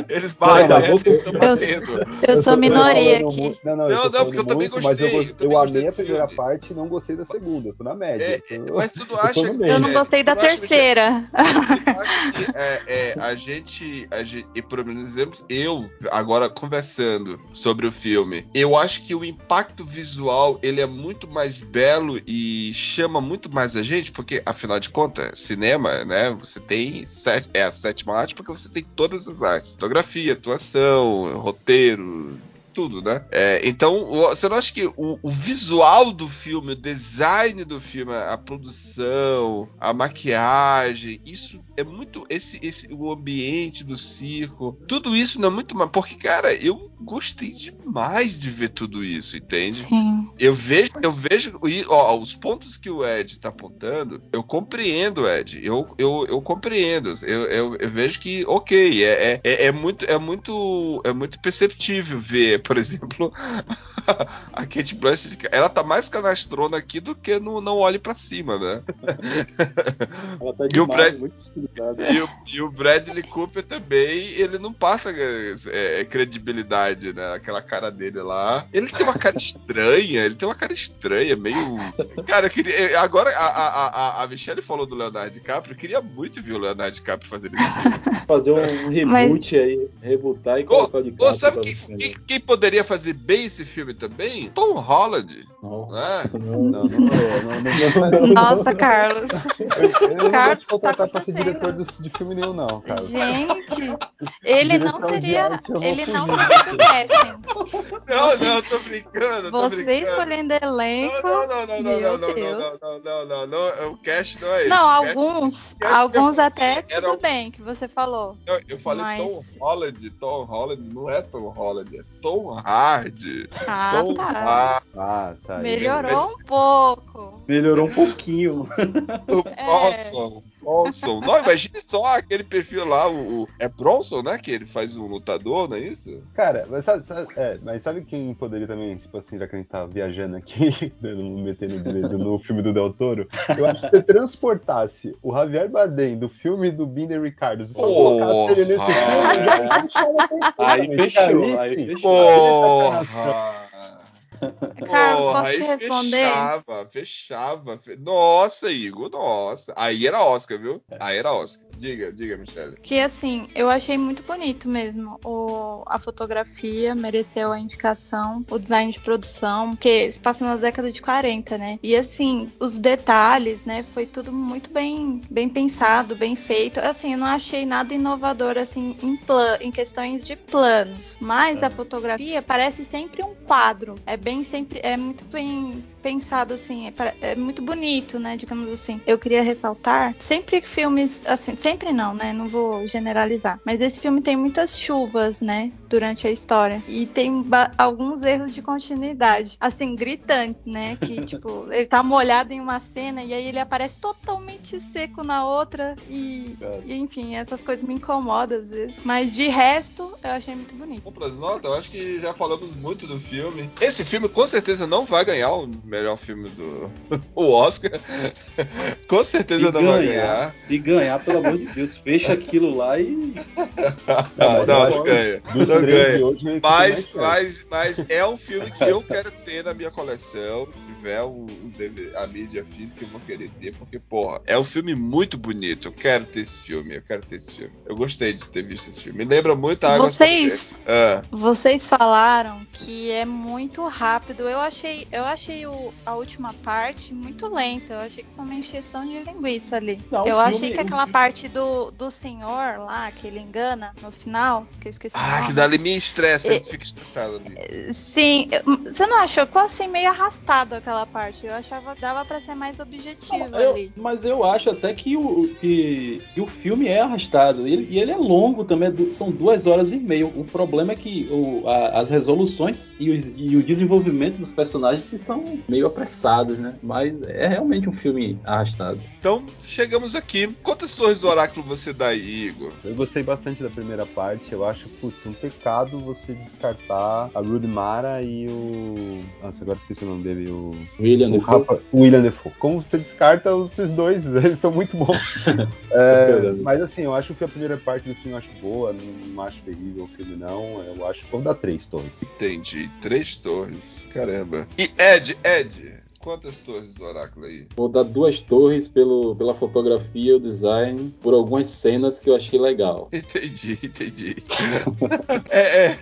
eles batem, né? eles estão eu- batendo. Eu sou minoria aqui. Não, não, Não, eu não, porque eu também muito, mas eu, gostei, eu gostei amei a primeira filme. parte e não gostei da segunda. Eu tô na média. É, então- mas tu não acha meio. Eu não gostei da acha, Michele, terceira. Eu acho que é, é, a gente, a gente, e por exemplo, eu agora conversando sobre o filme, eu acho que o impacto visual ele é muito mais belo e chama muito mais a gente, porque afinal de contas, cinema, né? Você tem sete, é a sétima arte porque você tem todas as artes, fotografia, atuação, roteiro, tudo, né? É, então, você não acha que o, o visual do filme, o design do filme, a produção, a maquiagem, isso é muito. Esse, esse, o ambiente do circo, tudo isso não é muito. Porque, cara, eu gostei demais de ver tudo isso, entende? Sim. Eu vejo, eu vejo ó, os pontos que o Ed tá apontando, eu compreendo, Ed. Eu, eu, eu compreendo. Eu, eu, eu vejo que, ok, é, é, é muito, é muito, é muito perceptível ver, por exemplo, a Kate Blanchett, ela tá mais canastrona aqui do que no Não Olhe Pra Cima, né? Ela tá E o demais, Brad- muito. E o, e o Bradley Cooper também, ele não passa é, é, credibilidade, né? Aquela cara dele lá. Ele tem uma cara estranha, ele tem uma cara estranha, meio. Cara, eu queria. Agora a, a, a, a Michelle falou do Leonardo DiCaprio, eu queria muito ver o Leonardo DiCaprio fazendo isso. Fazer um reboot aí, rebootar e colocar o Ô, sabe quem, quem, quem poderia fazer bem esse filme também? Tom Holland. Nossa, né? Não, não, não, não, não, não. Nossa, Carlos. Eu não vou Carlos, te contratar tá pra ser diretor de filme nenhum, não, cara. Gente, ele não seria. Ele não seria do casting. Não, não, tô brincando, tô Você brincando. escolhendo elenco. Não, não, não, não, não, não, não, não, não, não, não, o cast não é esse. Não, O cast- alguns. Alguns até tudo um- bem que você falou. Eu, falei Tom Holland, Tom Holland, não é Tom Holland, é Tom Hardy. Ah, Tom tá. Hardy, Ah, tá. aí. Melhorou um pouco. Melhorou um pouquinho. o É. Bronson. Bronson. Não, imagine só aquele perfil lá, o, o- é Bronson, né? Que ele faz um lutador, não é isso? Cara, mas sabe, sabe- é, mas sabe quem poderia também, tipo assim, já que a gente tá viajando aqui, dando- metendo o dedo no filme do Del Toro, eu acho que se você transportasse o Javier Bardem do filme do Binder Ricardo, se você Porra. colocasse ele nesse filme, já fechou, cara, aí sim. fechou. Porra! Carlos, Porra, posso te responder? Fechava, fechava. fe- Nossa, Igor, nossa. Aí era Oscar, viu? Aí era Oscar. Diga, diga, Michelle. Que assim, eu achei muito bonito mesmo. O, a fotografia mereceu a indicação, o design de produção, porque se passa na década de 40, né? E assim, os detalhes, né? Foi tudo muito bem, bem pensado, bem feito. Assim, eu não achei nada inovador assim em, plan, em questões de planos, mas a fotografia parece sempre um quadro. É bem sempre, é muito bem pensado assim, é, é muito bonito, né? Digamos assim. Eu queria ressaltar sempre que filmes, assim, sempre não, né? Não vou generalizar. Mas esse filme tem muitas chuvas, né? Durante a história. E tem alguns erros de continuidade. Assim, gritante, né? Que, tipo, ele tá molhado em uma cena e aí ele aparece totalmente seco na outra. E, e, enfim, essas coisas me incomodam às vezes. Mas de resto, eu achei muito bonito. Pras notas? Eu acho que já falamos muito do filme. Esse filme com certeza não vai ganhar o melhor filme do o Oscar. com certeza Se não vai ganhar, ganhar. se ganhar, pelo amor de Deus, fecha aquilo lá e. Não, não, não acho ganha. Não ganha. hoje, Mas, mas, mas é um filme que eu quero ter na minha coleção. Se tiver DVD a mídia física, eu vou querer ter, porque, porra, é um filme muito bonito. Eu quero ter esse filme, eu quero ter esse filme. Eu gostei de ter visto esse filme. Me lembra muito a Água Vocês- Ah, Vocês falaram que é muito rápido. Eu achei, eu achei o- a última parte muito lenta. Eu achei que foi uma encheção de linguiça ali. Não, o eu filme- achei que aquela filme- parte do, do senhor lá, que ele engana no final, que eu esqueci o ah nome. que dali me estressa, É- ele fica estressado ali. Sim, você não achou? Ficou assim meio arrastado aquela parte. Eu achava que dava pra ser mais objetivo Eu- ali. mas eu acho até que o, que, que o filme é arrastado. E ele, e ele é longo também, é são duas horas e meia. O problema é que o- a- as resoluções e o, e o desenvolvimento dos personagens que são meio apressados, né? Mas é realmente um filme arrastado. Então, chegamos aqui. Quantas torres do oráculo você dá aí, Igor? Eu gostei bastante da primeira parte. Eu acho, putz, um pecado você descartar a Rudy Mara e o. Nossa, agora esqueci o nome dele. O. William o Defoe. Rafa- o William Defoe. Como você descarta esses dois? Eles são muito bons. É, mas assim, eu acho que a primeira parte do filme eu acho boa. Não, não acho terrível o filme, não. Eu acho que vou dar três torres. Entendi. Três torres. Caramba. E Ed, Ed, quantas torres do oráculo aí? Vou dar duas torres pelo, pela fotografia, o design, por algumas cenas que eu achei legal. Entendi, entendi. é, é.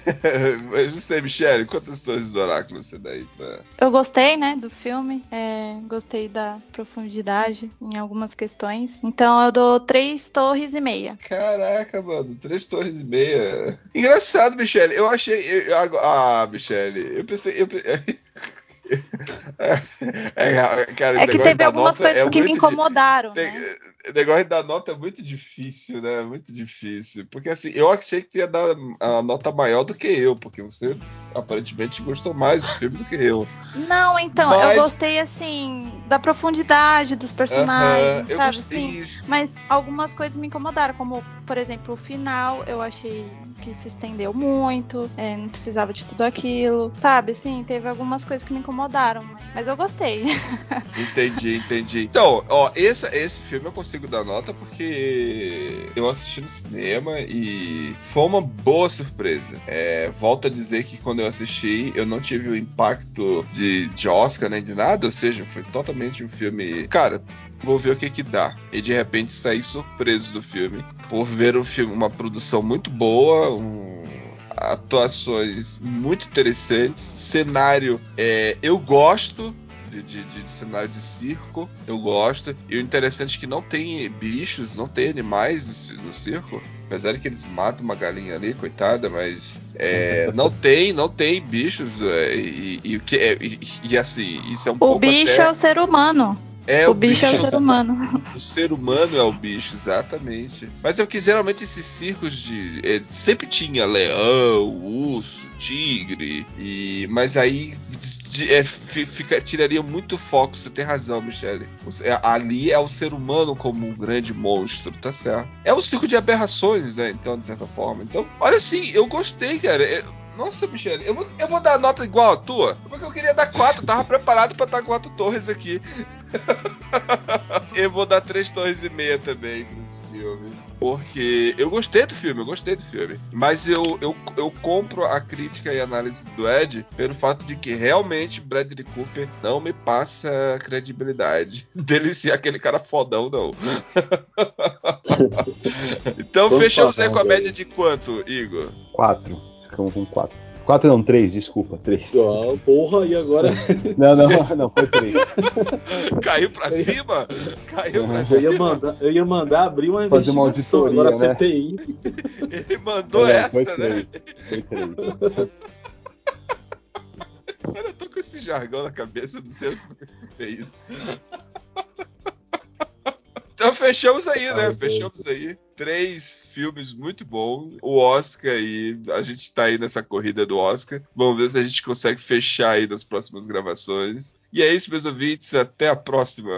Mas você, Michele, quantas torres do oráculo você dá aí pra. Eu gostei, né, do filme. é, gostei da profundidade em algumas questões. Então eu dou três torres e meia. Caraca, mano, três torres e meia. Engraçado, Michele. Eu achei. eu- eu- ah, Michele, eu pensei. Eu, pe- é, cara, É que teve algumas coisas é que me incomodaram, tem- né? O negócio da nota é muito difícil, né? Muito difícil. Porque assim, eu achei que ia dar a nota maior do que eu, porque você aparentemente gostou mais do filme do que eu. Não, então, Mas- eu gostei assim da profundidade dos personagens, Aham, eu sabe? Sim, isso. mas algumas coisas me incomodaram, como, por exemplo, o final, eu achei que se estendeu muito, é, não precisava de tudo aquilo, sabe? Sim, teve algumas coisas que me incomodaram, mas eu gostei. Entendi, entendi. Então, ó, esse, esse filme eu consigo dar nota porque eu assisti no cinema e foi uma boa surpresa. É, volto a dizer que quando eu assisti, eu não tive o impacto de, de Oscar nem de nada, ou seja, foi totalmente um filme. Cara, vou ver o que que dá. E de repente saí surpreso do filme por ver um filme, uma produção muito boa, um atuações muito interessantes, cenário é, eu gosto de, de- de cenário de circo, eu gosto. E o interessante é que não tem bichos, não tem animais no circo. Apesar de que eles matam uma galinha ali, coitada, mas é, não tem, não tem bichos. é, e, e o que é, e, e assim, isso é um O pouco bicho até- é o ser humano. É, o bicho é o ser humano. o ser humano é o bicho, exatamente. Mas é o que geralmente esses circos de. é, sempre tinha leão, urso, tigre. E, mas aí de- é, fi- fica, tiraria muito foco, você tem razão, Michele. O- é, Ali é o ser humano como um grande monstro, tá certo? É um circo de aberrações, né? Então, de certa forma. Então, olha assim, eu gostei, cara. Nossa, Michele, eu vou, eu vou dar nota igual a tua, porque eu queria dar 4, tava preparado pra dar 4 torres aqui. eu vou dar 3 torres e meia também pra esse filme. Porque eu gostei do filme, eu gostei do filme. Mas eu, eu, eu compro a crítica e análise do Ed pelo fato de que realmente Bradley Cooper não me passa credibilidade dele ser aquele cara fodão, não. então Vamos fechamos aí com a média de quanto, Igor? Quatro. Ficamos com quatro. Quatro não, três, desculpa, três. Ah, porra, e agora? Não, não, não, foi três. Caiu pra cima? Caiu pra Eu cima? ia mandar, eu ia mandar abrir uma Fazer uma investigação, auditoria, agora né? CPI. Ele mandou Não, foi essa, né? três. Foi três. Cara, eu tô com esse jargão na cabeça, eu não sei onde eu escutei isso. Então fechamos aí, né? Ai, Fechamos aí. Três filmes muito bons. O Oscar e a gente tá aí nessa corrida do Oscar. Vamos ver se a gente consegue fechar aí nas próximas gravações. E é isso, meus ouvintes. Até a próxima.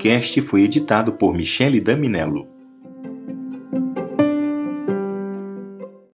Podcast foi editado por Michele Daminello.